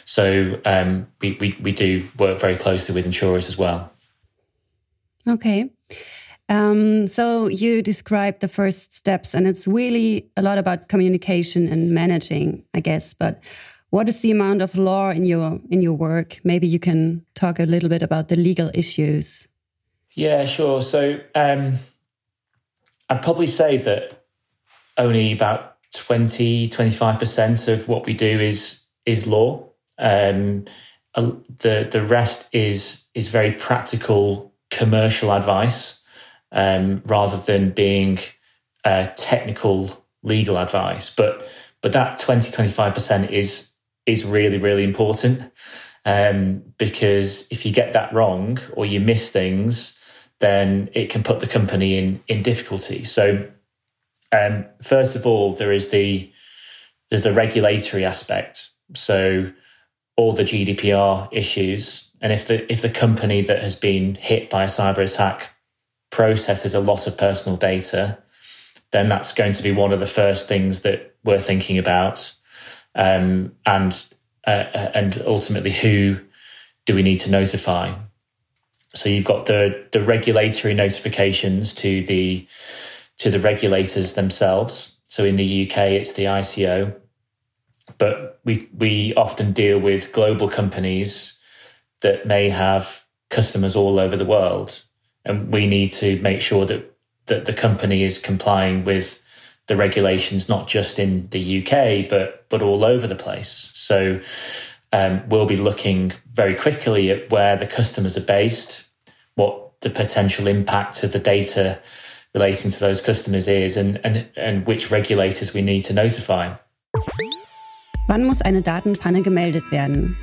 So um, we, we we do work very closely with insurers as well. Okay. Um, so you described the first steps, and it's really a lot about communication and managing, I guess. But what is the amount of law in your in your work? Maybe you can talk a little bit about the legal issues. Yeah, sure. So um, I'd probably say that only about 20, 25% of what we do is is law. Um, the the rest is is very practical commercial advice um, rather than being uh, technical legal advice. But but that 20 25% is is really really important um, because if you get that wrong or you miss things, then it can put the company in in difficulty. So um, first of all, there is the there's the regulatory aspect. So all the GDPR issues and if the if the company that has been hit by a cyber attack processes a lot of personal data, then that's going to be one of the first things that we're thinking about. Um, and uh, and ultimately, who do we need to notify? So you've got the the regulatory notifications to the to the regulators themselves. So in the UK, it's the ICO, but we we often deal with global companies that may have customers all over the world, and we need to make sure that that the company is complying with the regulations, not just in the UK, but but all over the place. So um, we'll be looking very quickly at where the customers are based, what the potential impact of the data relating to those customers is, and, and, and which regulators we need to notify. Wann muss eine Datenpanne gemeldet werden?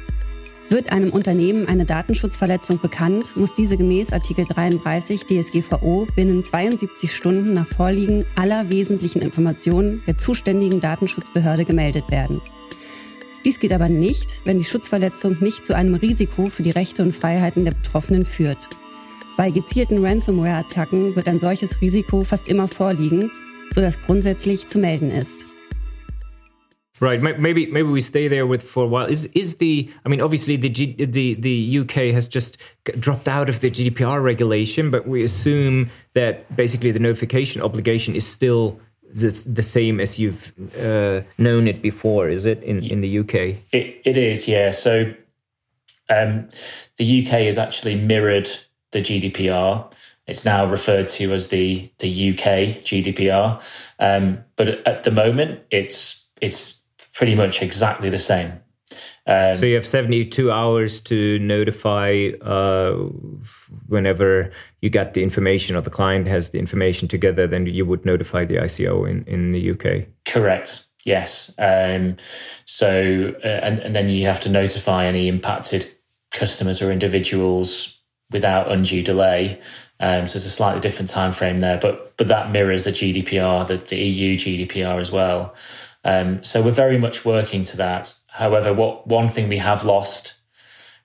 Wird einem Unternehmen eine Datenschutzverletzung bekannt, muss diese gemäß Artikel 33 DSGVO binnen 72 Stunden nach Vorliegen aller wesentlichen Informationen der zuständigen Datenschutzbehörde gemeldet werden. Dies geht aber nicht, wenn die Schutzverletzung nicht zu einem Risiko für die Rechte und Freiheiten der Betroffenen führt. Bei gezielten Ransomware-Attacken wird ein solches Risiko fast immer vorliegen, sodass grundsätzlich zu melden ist. Right. Maybe maybe we stay there with for a while. Is is the? I mean, obviously the G, the the UK has just dropped out of the GDPR regulation, but we assume that basically the notification obligation is still the, the same as you've uh, known it before. Is it in in the UK? It, it is. Yeah. So um, the UK has actually mirrored the GDPR. It's now referred to as the the UK GDPR, um, but at the moment, it's it's pretty much exactly the same. Um, so you have 72 hours to notify uh, whenever you get the information or the client has the information together, then you would notify the ICO in, in the UK. Correct. Yes. Um, so, uh, and, and then you have to notify any impacted customers or individuals without undue delay. Um, so it's a slightly different time frame there, but but that mirrors the GDPR, the, the EU GDPR as well. Um, so we're very much working to that. However, what one thing we have lost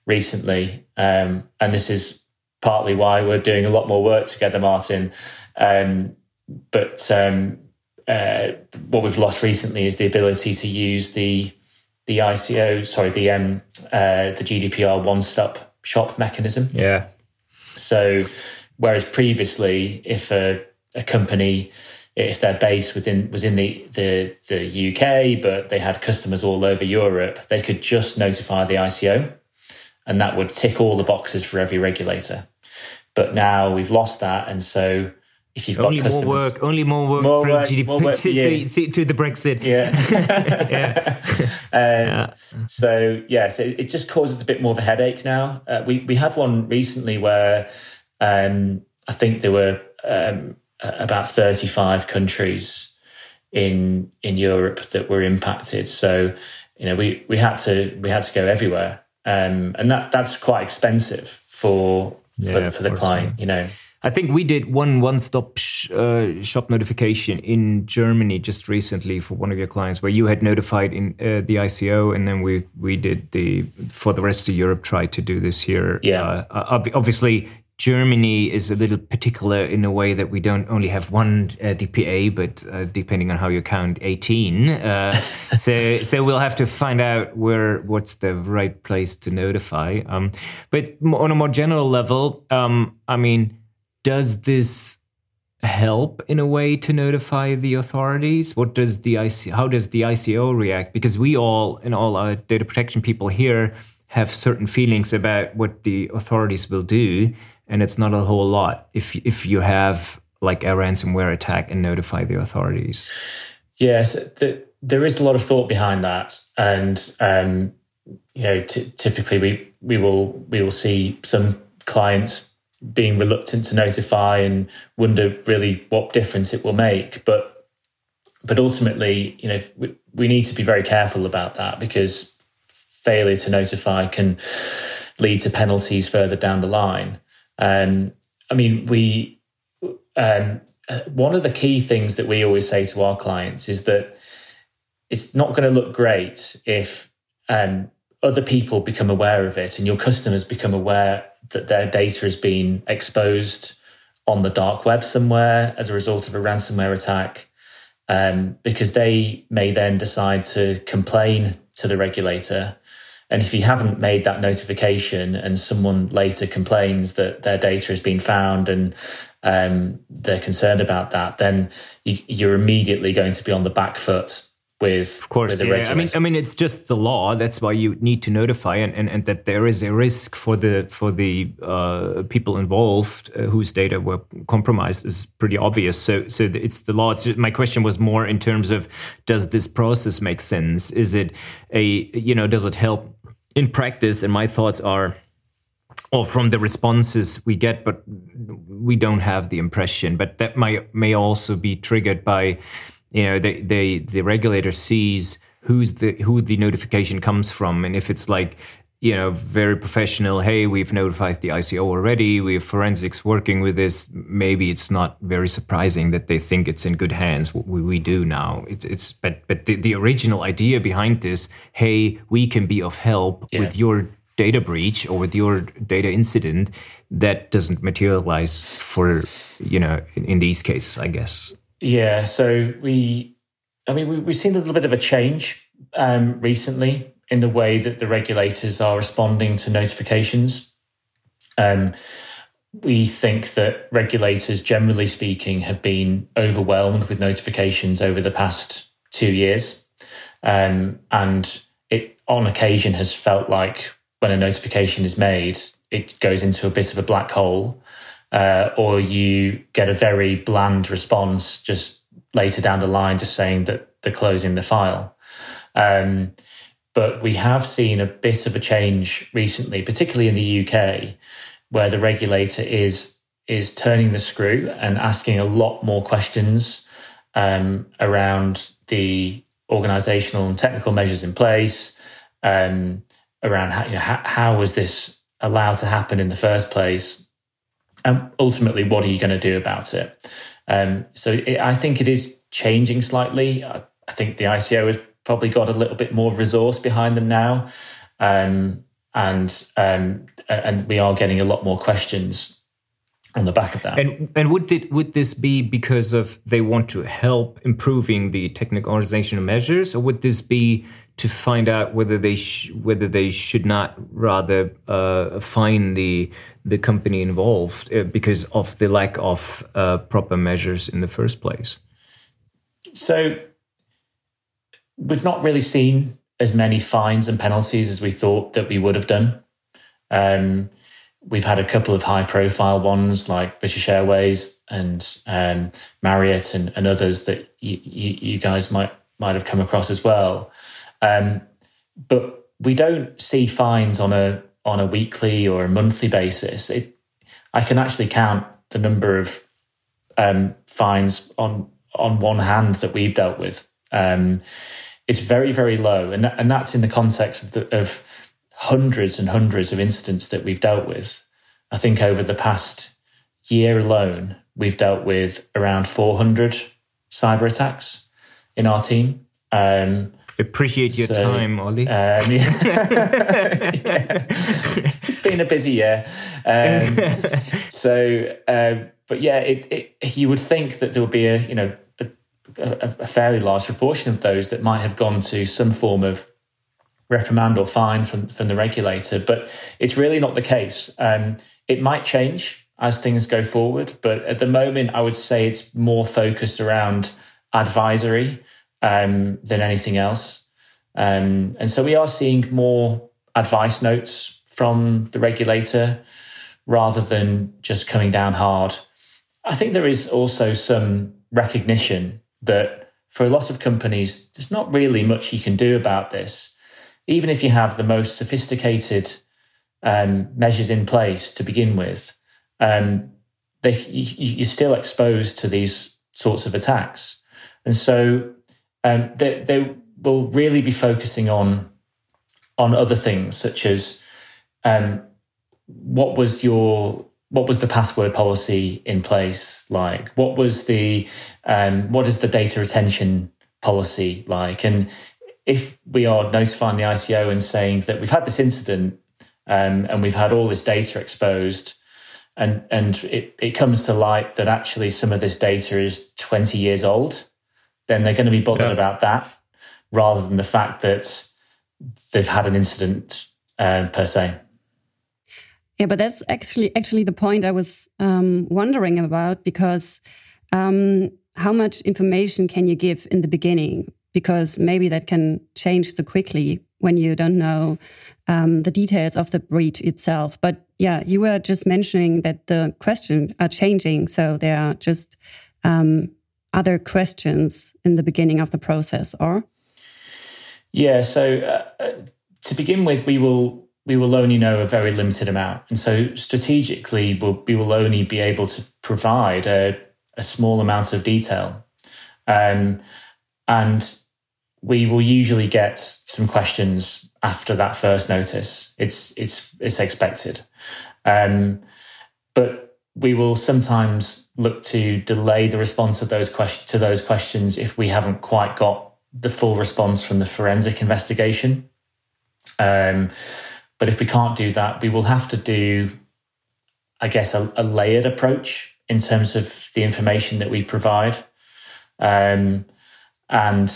recently, um, and this is partly why we're doing a lot more work together, Martin. Um, but um, uh, what we've lost recently is the ability to use the the ICO, sorry, the um, uh, the GDPR one stop shop mechanism. Yeah. So, whereas previously, if a, a company if their base within was in the, the the UK, but they had customers all over Europe, they could just notify the ICO, and that would tick all the boxes for every regulator. But now we've lost that, and so if you've only got more work, only more work more work, GDP, more work to, to, to, the Brexit. Yeah, yeah. Um, yeah. So yeah, so it just causes a bit more of a headache now. Uh, we we had one recently where um, I think there were um, about 35 countries in in Europe that were impacted. So, you know, we we had to we had to go everywhere, um, and that that's quite expensive for yeah, for, for the client. You know. I think we did one one-stop sh uh, shop notification in Germany just recently for one of your clients, where you had notified in uh, the ICO, and then we we did the for the rest of Europe. Tried to do this here. Yeah. Uh, obviously, Germany is a little particular in a way that we don't only have one uh, DPA, but uh, depending on how you count, 18. Uh, so, so we'll have to find out where what's the right place to notify. Um, but on a more general level, um, I mean, does this help in a way to notify the authorities? What does the IC, how does the ICO react? Because we all, and all our data protection people here, have certain feelings about what the authorities will do and it's not a whole lot if if you have like a ransomware attack and notify the authorities. Yes, the, there is a lot of thought behind that, and um, you know, t- typically we we will we will see some clients being reluctant to notify and wonder really what difference it will make, but but ultimately, you know, we, we need to be very careful about that because failure to notify can lead to penalties further down the line. Um, I mean, we um, one of the key things that we always say to our clients is that it's not going to look great if um, other people become aware of it and your customers become aware that their data has been exposed on the dark web somewhere as a result of a ransomware attack, um, because they may then decide to complain to the regulator And if you haven't made that notification and someone later complains that their data has been found and um, they're concerned about that, then you, are immediately going to be on the back foot with of course with yeah. i mean i mean it's just the law. That's why you need to notify and, and, and that there is a risk for the for the uh, people involved uh, whose data were compromised is pretty obvious. So so it's the law. It's just, my question was more in terms of does this process make sense? Is it a you know does it help in practice and my thoughts are or from the responses we get but we don't have the impression. But that might may also be triggered by you know they, they the regulator sees who's the who the notification comes from. And if it's like you know very professional hey we've notified the ico already. We have forensics working with this. Maybe it's not very surprising that they think it's in good hands. What we, we do now it's it's but but the, the original idea behind this hey we can be of help yeah. with your data breach or with your data incident that doesn't materialize for you know in, in these cases i guess. Yeah, so we, I mean, we, we've seen a little bit of a change um, recently in the way that the regulators are responding to notifications. Um, we think that regulators, generally speaking, have been overwhelmed with notifications over the past two years. Um, and it, on occasion, has felt like when a notification is made, it goes into a bit of a black hole uh, or you get a very bland response just later down the line, just saying that they're closing the file. Um, but we have seen a bit of a change recently, particularly in the UK, where the regulator is is turning the screw and asking a lot more questions um, around the organizational and technical measures in place, um, around how, you know, how, how was this allowed to happen in the first place, and ultimately, what are you going to do about it? Um, so it, I think it is changing slightly. I, I, think the ICO has probably got a little bit more resource behind them now, um, and um, and we are getting a lot more questions on the back of that. And and would it would this be because of they want to help improving the technical organizational measures, or would this be to find out whether they whether they should not rather uh, fine the the company involved uh, because of the lack of uh, proper measures in the first place? So we've not really seen as many fines and penalties as we thought that we would have done. Um, we've had a couple of high profile ones like British Airways and um, Marriott and, and, others that you, you, guys might might have come across as well. Um, but we don't see fines on a on a weekly or a monthly basis. It, I can actually count the number of um, fines on on one hand that we've dealt with. Um, it's very very low, and that, and that's in the context of, the, of hundreds and hundreds of incidents that we've dealt with. I think over the past year alone, we've dealt with around 400 cyber attacks in our team. Um, Appreciate your so, time, Ollie. Um, yeah. yeah. It's been a busy year. Um, so, uh, but yeah, it, it, you would think that there would be a, you know, a, a, fairly large proportion of those that might have gone to some form of reprimand or fine from, from the regulator, but it's really not the case. Um, it might change as things go forward, but at the moment, I would say it's more focused around advisory um, than anything else. Um, and so we are seeing more advice notes from the regulator rather than just coming down hard. I think there is also some recognition that for a lot of companies, there's not really much you can do about this even if you have the most sophisticated um, measures in place to begin with, um, they, you, are still exposed to these sorts of attacks. And so um, they, they, will really be focusing on, on other things, such as um, what was your what was the password policy in place like? What was the um, what is the data retention policy like? And if we are notifying the ICO and saying that we've had this incident um, and we've had all this data exposed, and and it, it comes to light that actually some of this data is 20 years old, then they're going to be bothered yeah. about that rather than the fact that they've had an incident uh, per se. Yeah, but that's actually actually the point I was um, wondering about because um, how much information can you give in the beginning? Because maybe that can change so quickly when you don't know um, the details of the breach itself. But yeah, you were just mentioning that the questions are changing, so there are just um, other questions in the beginning of the process, or yeah. So uh, uh, to begin with, we will we will only know a very limited amount, and so strategically, we'll, we will only be able to provide a, a small amount of detail, um, and we will usually get some questions after that first notice. It's it's it's expected, um, but we will sometimes look to delay the response of those to those questions if we haven't quite got the full response from the forensic investigation. Um, but if we can't do that, we will have to do, I guess, a, a layered approach in terms of the information that we provide. Um, and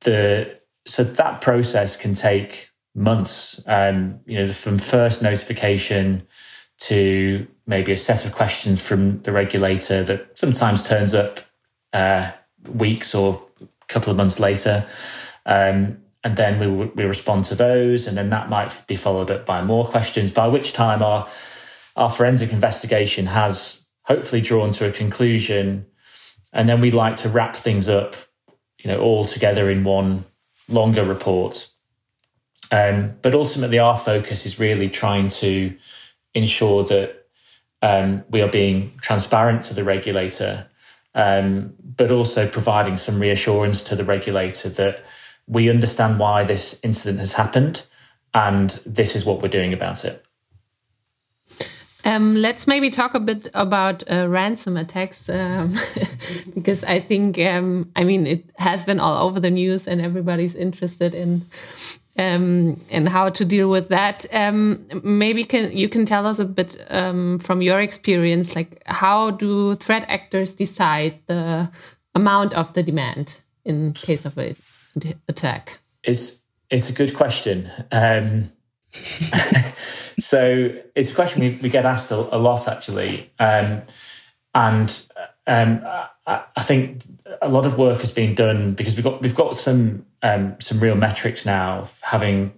the so that process can take months. Um, you know, from first notification to maybe a set of questions from the regulator that sometimes turns up uh, weeks or a couple of months later. Um, and then we, we respond to those, and then that might be followed up by more questions. By which time our our forensic investigation has hopefully drawn to a conclusion, and then we'd like to wrap things up you know, all together in one longer report. Um, but ultimately, our focus is really trying to ensure that um, we are being transparent to the regulator, um, but also providing some reassurance to the regulator that we understand why this incident has happened and this is what we're doing about it. Um, let's maybe talk a bit about uh, ransom attacks um, because I think, um, I mean, it has been all over the news and everybody's interested in um, in how to deal with that. Um, maybe can you can tell us a bit um, from your experience, like how do threat actors decide the amount of the demand in case of attack? It's it's a good question. so it's a question we, we get asked a, a lot actually, um, and um, I, I, think a lot of work has been done because we've got we've got some um, some real metrics now, having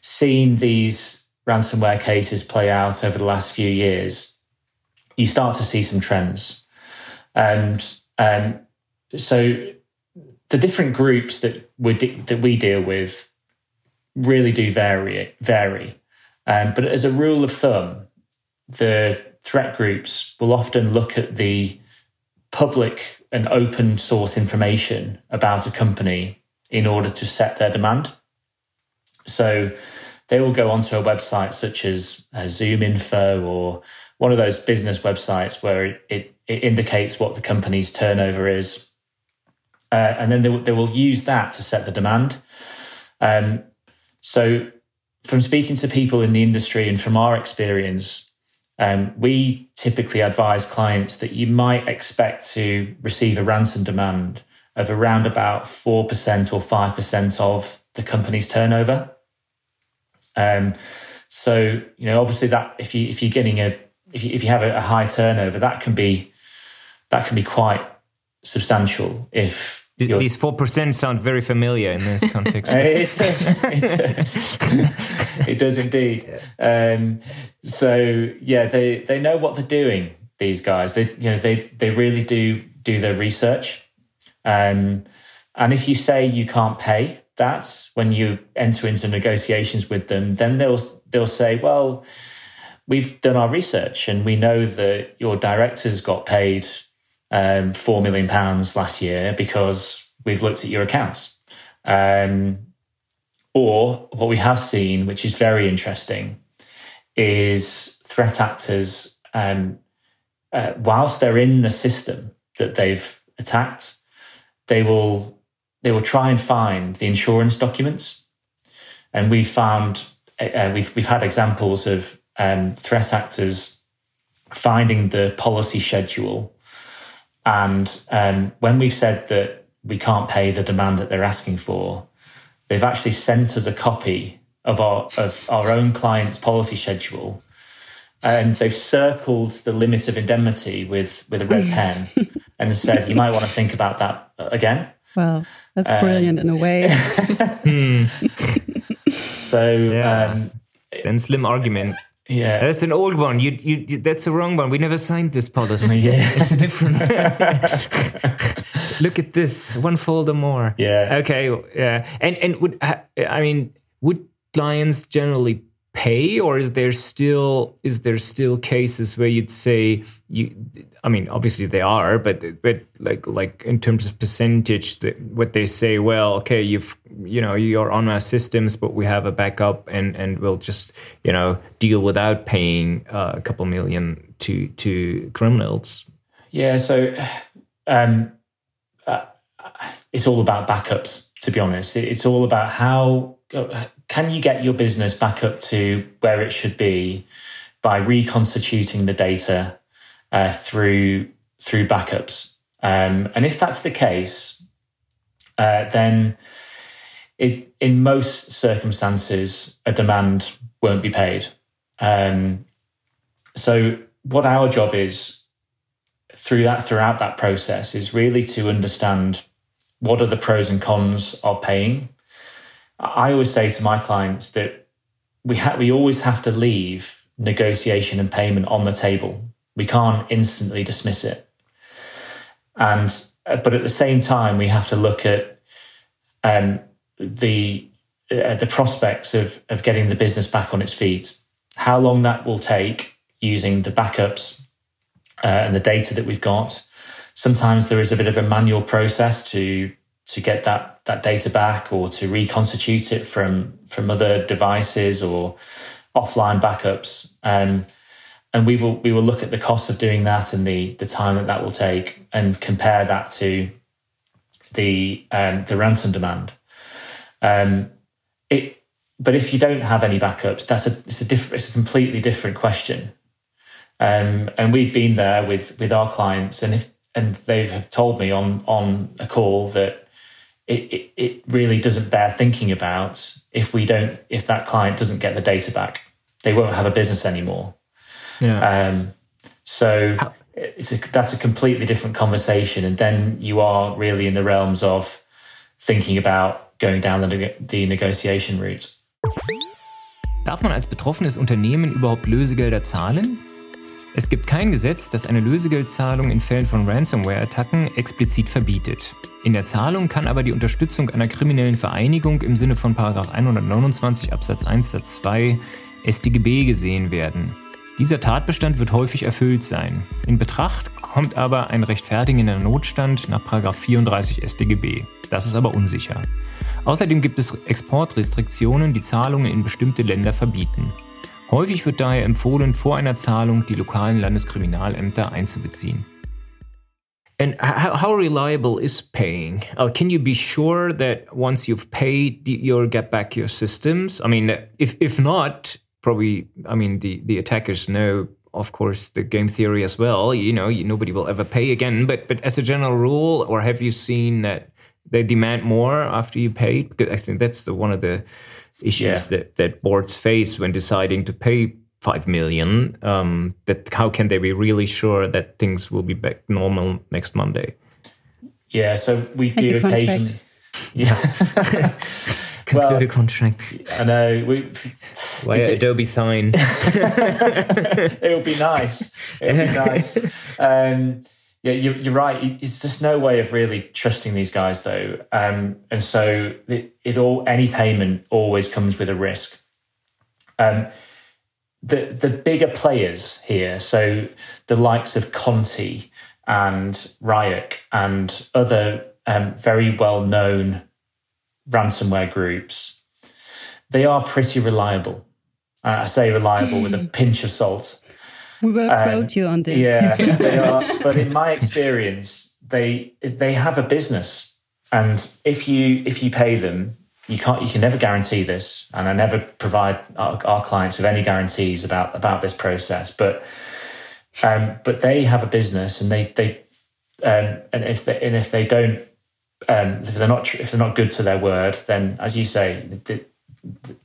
seen these ransomware cases play out over the last few years. You start to see some trends, and um, so the different groups that we that we deal with really do vary vary. Um, but as a rule of thumb, the threat groups will often look at the public and open source information about a company in order to set their demand. So they will go onto a website such as uh, ZoomInfo or one of those business websites where it, it, it indicates what the company's turnover is. Uh, and then they, they will use that to set the demand. Um, so from speaking to people in the industry and from our experience, um, we typically advise clients that you might expect to receive a ransom demand of around about 4% or 5% of the company's turnover. Um, so, you know, obviously that if you if you're getting a if you, if you have a, a high turnover, that can be that can be quite substantial if these four percent sound very familiar in this context. it, does, it, does. it does indeed. Um, so yeah, they they know what they're doing. These guys, they you know they they really do do their research. Um, and if you say you can't pay, that's when you enter into negotiations with them. Then they'll they'll say, well, we've done our research and we know that your directors got paid um, four million pounds last year because we've looked at your accounts. Um, or what we have seen, which is very interesting, is threat actors, um, uh, whilst they're in the system that they've attacked, they will they will try and find the insurance documents, and we've found uh, uh we've we've had examples of um, threat actors finding the policy schedule and um, when we've said that we can't pay the demand that they're asking for, they've actually sent us a copy of our of our own client's policy schedule. And they've circled the limit of indemnity with with a red pen and said you might want to think about that again. Well that's brilliant um, in a way. So yeah. um, then slim argument yeah, that's an old one. You, you, you, that's the wrong one. We never signed this policy. Yeah, it's a different. Look at this, one folder more. Yeah. Okay. Yeah, and and would I mean would clients generally pay or is there still is there still cases where you'd say you i mean obviously they are but but like like in terms of percentage that what they say well okay you've you know you're on our systems but we have a backup and and we'll just you know deal without paying uh, a couple million to to criminals. Yeah so um uh, it's all about backups to be honest. It's all about how can you get your business back up to where it should be by reconstituting the data uh, through through backups? Um, and if that's the case, uh, then it, in most circumstances, a demand won't be paid. Um, so, what our job is through that throughout that process is really to understand what are the pros and cons of paying I always say to my clients that we ha- we always have to leave negotiation and payment on the table. We can't instantly dismiss it. And uh, but at the same time, we have to look at um, the uh, the prospects of of getting the business back on its feet. How long that will take using the backups uh, and the data that we've got. Sometimes there is a bit of a manual process to to get that that data back or to reconstitute it from from other devices or offline backups. Um, and we will we will look at the cost of doing that and the the time that that will take and compare that to the um, the ransom demand. Um, it, but if you don't have any backups, that's a it's a different it's a completely different question. Um, and we've been there with with our clients, and if and they have told me on on a call that it, it, it really doesn't bear thinking about if we don't if that client doesn't get the data back they won't have a business anymore yeah. Um, so it's a, that's a completely different conversation and then you are really in the realms of thinking about going down the, the negotiation route Darf man als betroffenes Unternehmen überhaupt Lösegelder zahlen? Es gibt kein Gesetz, das eine Lösegeldzahlung in Fällen von Ransomware-Attacken explizit verbietet. In der Zahlung kann aber die Unterstützung einer kriminellen Vereinigung im Sinne von 129 Absatz 1 Satz 2 StGB gesehen werden. Dieser Tatbestand wird häufig erfüllt sein. In Betracht kommt aber ein rechtfertigender Notstand nach 34 StGB. Das ist aber unsicher. Außerdem gibt es Exportrestriktionen, die Zahlungen in bestimmte Länder verbieten. Häufig wird daher empfohlen, vor einer Zahlung die lokalen Landeskriminalämter einzubeziehen. And how, reliable is paying? Uh, can you be sure that once you've paid, you'll get back your systems? I mean, if if not, probably. I mean, the the attackers know, of course, the game theory as well. You know, nobody will ever pay again. But but as a general rule, or have you seen that they demand more after you paid? Because I think that's the one of the issues yeah. that, that boards face when deciding to pay five million. Um, that how can they be really sure that things will be back normal next Monday? Yeah, so we do occasionally. Yeah. Conclude well, a contract. I know. We, Why Adobe sign? It'll be nice. It'll be nice. Um, yeah, you're, you're right. It's just no way of really trusting these guys, though. Um, and so it, it, all any payment always comes with a risk. Um, the the bigger players here, so the likes of Conti and Ryuk and other um, very well known ransomware groups, they are pretty reliable. Uh, I say reliable with a pinch of salt. We will um, quote you on this. Yeah, they are. But in my experience, they they have a business, and if you if you pay them, you can't you can never guarantee this, and I never provide our, our clients with any guarantees about about this process. But um, but they have a business, and they they um, and if they, and if they don't um, if they're not if they're not good to their word, then as you say,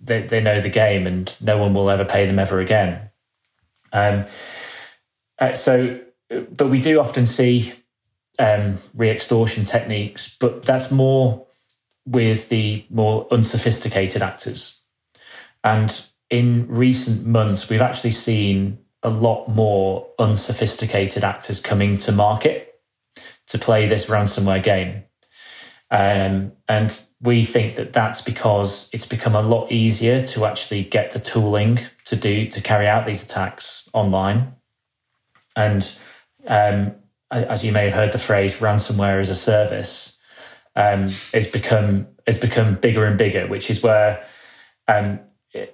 they, they know the game, and no one will ever pay them ever again. Um, uh, so, but we do often see um, re-extortion techniques, but that's more with the more unsophisticated actors. And in recent months, we've actually seen a lot more unsophisticated actors coming to market to play this ransomware game. Um, and we think that that's because it's become a lot easier to actually get the tooling to do to carry out these attacks online. And um, as you may have heard the phrase ransomware as a service, um, has become has become bigger and bigger, which is where um,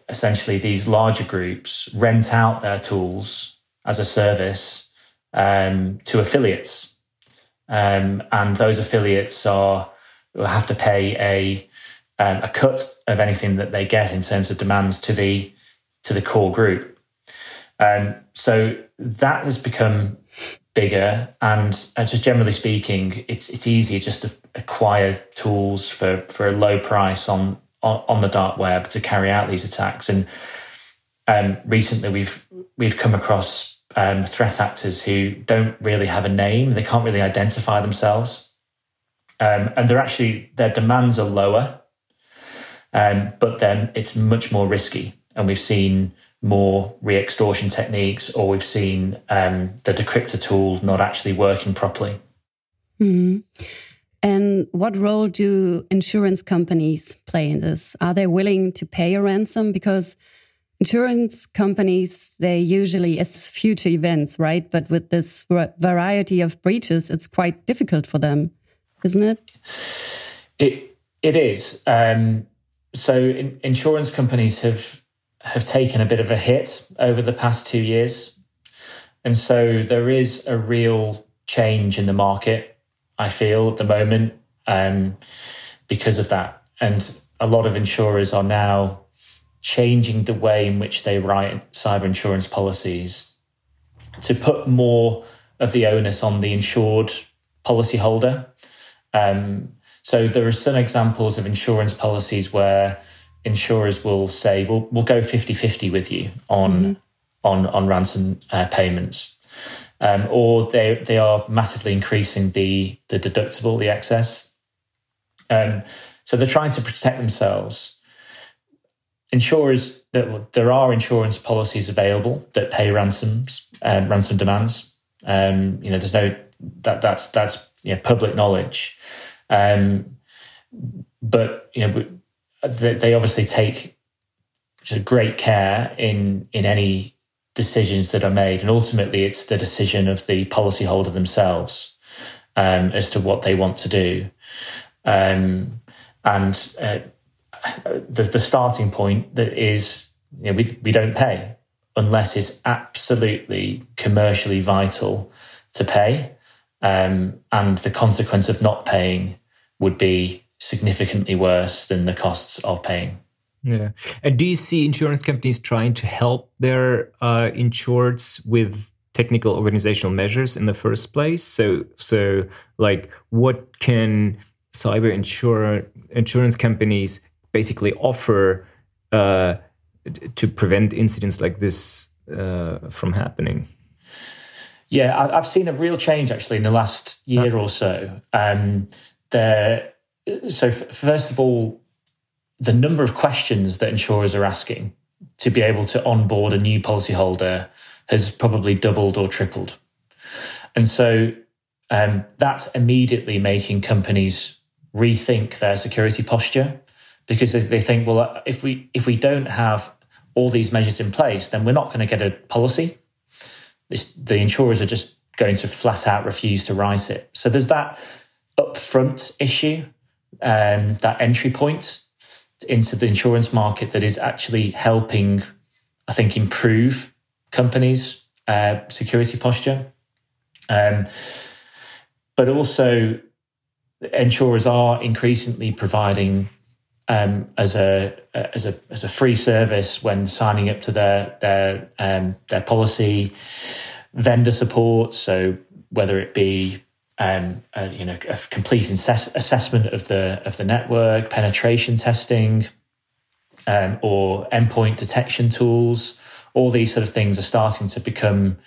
essentially these larger groups rent out their tools as a service um, to affiliates, um, and those affiliates are have to pay a um, a cut of anything that they get in terms of demands to the to the core group. Um, so that has become bigger, and uh, just generally speaking, it's it's easier just to acquire tools for for a low price on on, on the dark web to carry out these attacks. And um, recently, we've we've come across um, threat actors who don't really have a name; they can't really identify themselves, um, and they're actually their demands are lower, um, but then it's much more risky. And we've seen more re-extortion techniques, or we've seen um, the decryptor tool not actually working properly. Mm. And what role do insurance companies play in this? Are they willing to pay a ransom? Because insurance companies, they usually assess future events, right? But with this variety of breaches, it's quite difficult for them, isn't it? It it is. Um, so in, insurance companies have have taken a bit of a hit over the past two years. And so there is a real change in the market, I feel, at the moment, um, because of that. And a lot of insurers are now changing the way in which they write cyber insurance policies to put more of the onus on the insured policyholder. Um, so there are some examples of insurance policies where insurers will say, "We'll we'll go 50-50 with you on mm-hmm. on on ransom uh, payments," um, or they they are massively increasing the the deductible, the excess. Um, so they're trying to protect themselves. Insurers that there are insurance policies available that pay ransoms, um, ransom demands. Um, you know, there's no that that's that's you know, public knowledge. Um, but you know, they obviously take great care in in any decisions that are made, and ultimately it's the decision of the policyholder themselves um, as to what they want to do. Um, and uh, the, the starting point that is you know, we we don't pay unless it's absolutely commercially vital to pay, um, and the consequence of not paying would be significantly worse than the costs of paying. Yeah. And do you see insurance companies trying to help their uh, insureds with technical organizational measures in the first place? So, so like, what can cyber insur- insurance companies basically offer uh, to prevent incidents like this uh, from happening? Yeah, I've seen a real change actually in the last year or so. Um, there so first of all, the number of questions that insurers are asking to be able to onboard a new policyholder has probably doubled or tripled. And so um, that's immediately making companies rethink their security posture because they think, well, if we if we don't have all these measures in place, then we're not going to get a policy. The insurers are just going to flat out refuse to write it. So there's that upfront issue um, that entry point into the insurance market that is actually helping, I think, improve companies' uh, security posture. Um, but also, insurers are increasingly providing um, as a as a as a free service when signing up to their their um, their policy vendor support. So whether it be um, uh, you know, a complete assess- assessment of the of the network, penetration testing, um, or endpoint detection tools. All these sort of things are starting to become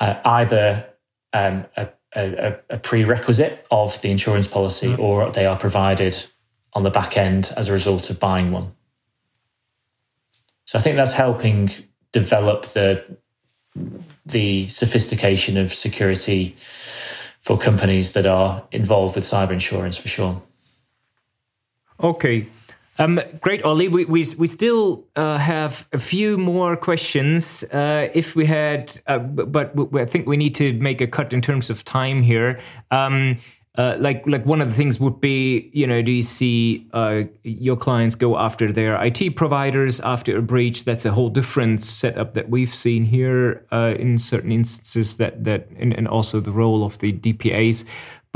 uh, either um, a, a, a, prerequisite of the insurance policy, mm-hmm. or they are provided on the back end as a result of buying one. So I think that's helping develop the the sophistication of security for companies that are involved with cyber insurance for sure. Okay. Um, great, Ollie. We, we, we still uh, have a few more questions. Uh, if we had, uh, but I think we need to make a cut in terms of time here. Um, uh, like like one of the things would be you know do you see uh, your clients go after their IT providers after a breach? That's a whole different setup that we've seen here uh, in certain instances that that and, and also the role of the DPAs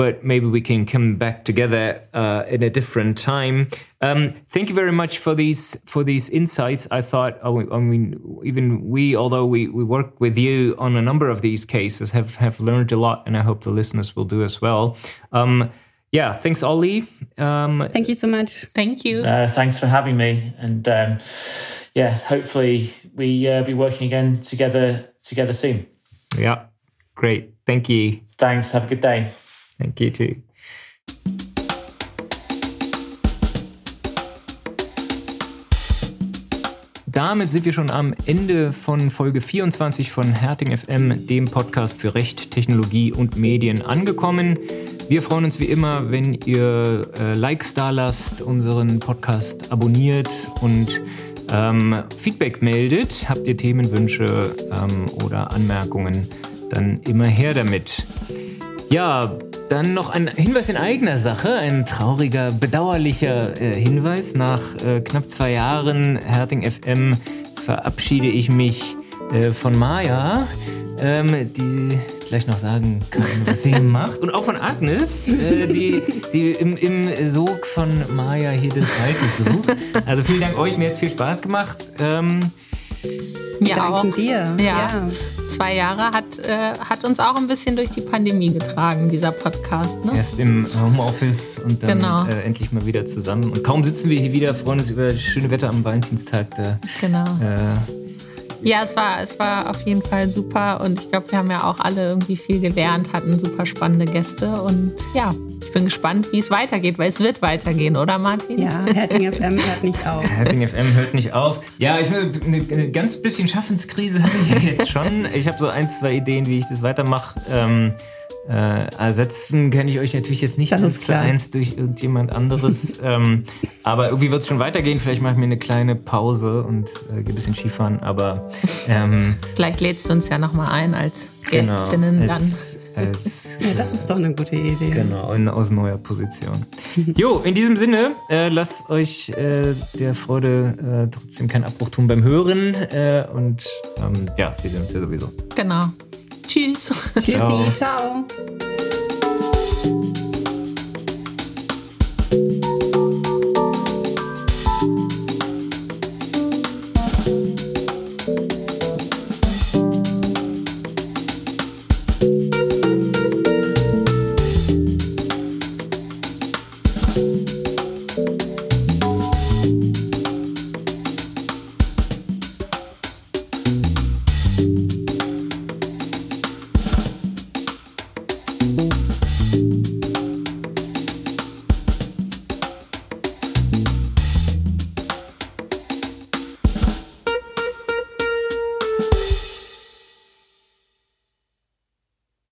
but maybe we can come back together uh, in a different time. Um, thank you very much for these for these insights. I thought, oh, I mean, even we, although we, we work with you on a number of these cases, have have learned a lot, and I hope the listeners will do as well. Um, yeah, thanks, Ollie. Um, Thank you so much. Thank you. Uh, thanks for having me, and um, yeah, hopefully we uh, be working again together together soon. Yeah, great. Thank you. Thanks. Have a good day. Too. Damit sind wir schon am Ende von Folge 24 von Herting FM, dem Podcast für Recht, Technologie und Medien, angekommen. Wir freuen uns wie immer, wenn ihr äh, Likes da lasst, unseren Podcast abonniert und ähm, Feedback meldet. Habt ihr Themenwünsche ähm, oder Anmerkungen, dann immer her damit. Ja, dann noch ein Hinweis in eigener Sache, ein trauriger, bedauerlicher äh, Hinweis. Nach äh, knapp zwei Jahren Herting FM verabschiede ich mich äh, von Maya, ähm, die gleich noch sagen kann, was sie macht. Und auch von Agnes, äh, die, die im, im Sog von Maya hier das Weite sucht. Also vielen Dank euch, mir hat es viel Spaß gemacht. Ähm, mir Danken auch. dir. Ja. ja. Zwei Jahre hat, äh, hat uns auch ein bisschen durch die Pandemie getragen, dieser Podcast. Ne? Erst im Homeoffice und dann genau. äh, endlich mal wieder zusammen. Und kaum sitzen wir hier wieder, freuen uns über das schöne Wetter am Valentinstag. Da, genau. Äh, ja, es war, es war auf jeden Fall super und ich glaube, wir haben ja auch alle irgendwie viel gelernt, hatten super spannende Gäste und ja, ich bin gespannt, wie es weitergeht, weil es wird weitergehen, oder Martin? Ja, Herting FM hört nicht auf. Herting FM hört nicht auf. Ja, ich eine, eine ganz bisschen Schaffenskrise habe ich jetzt schon. Ich habe so ein, zwei Ideen, wie ich das weitermache. Ähm, äh, ersetzen kann ich euch natürlich jetzt nicht das klar eins durch irgendjemand anderes. ähm, aber irgendwie wird es schon weitergehen. Vielleicht mache ich mir eine kleine Pause und äh, gehe ein bisschen Skifahren. Aber ähm, vielleicht lädst du uns ja nochmal ein als genau, Gästinnen genau, als, dann. Als, ja, das ist doch eine gute Idee. Genau, in, aus neuer Position. jo, in diesem Sinne, äh, lasst euch äh, der Freude äh, trotzdem keinen Abbruch tun beim Hören. Äh, und ähm, ja, wir sehen uns ja sowieso. Genau. Tschüss. Tschüssi. Ciao. Ciao.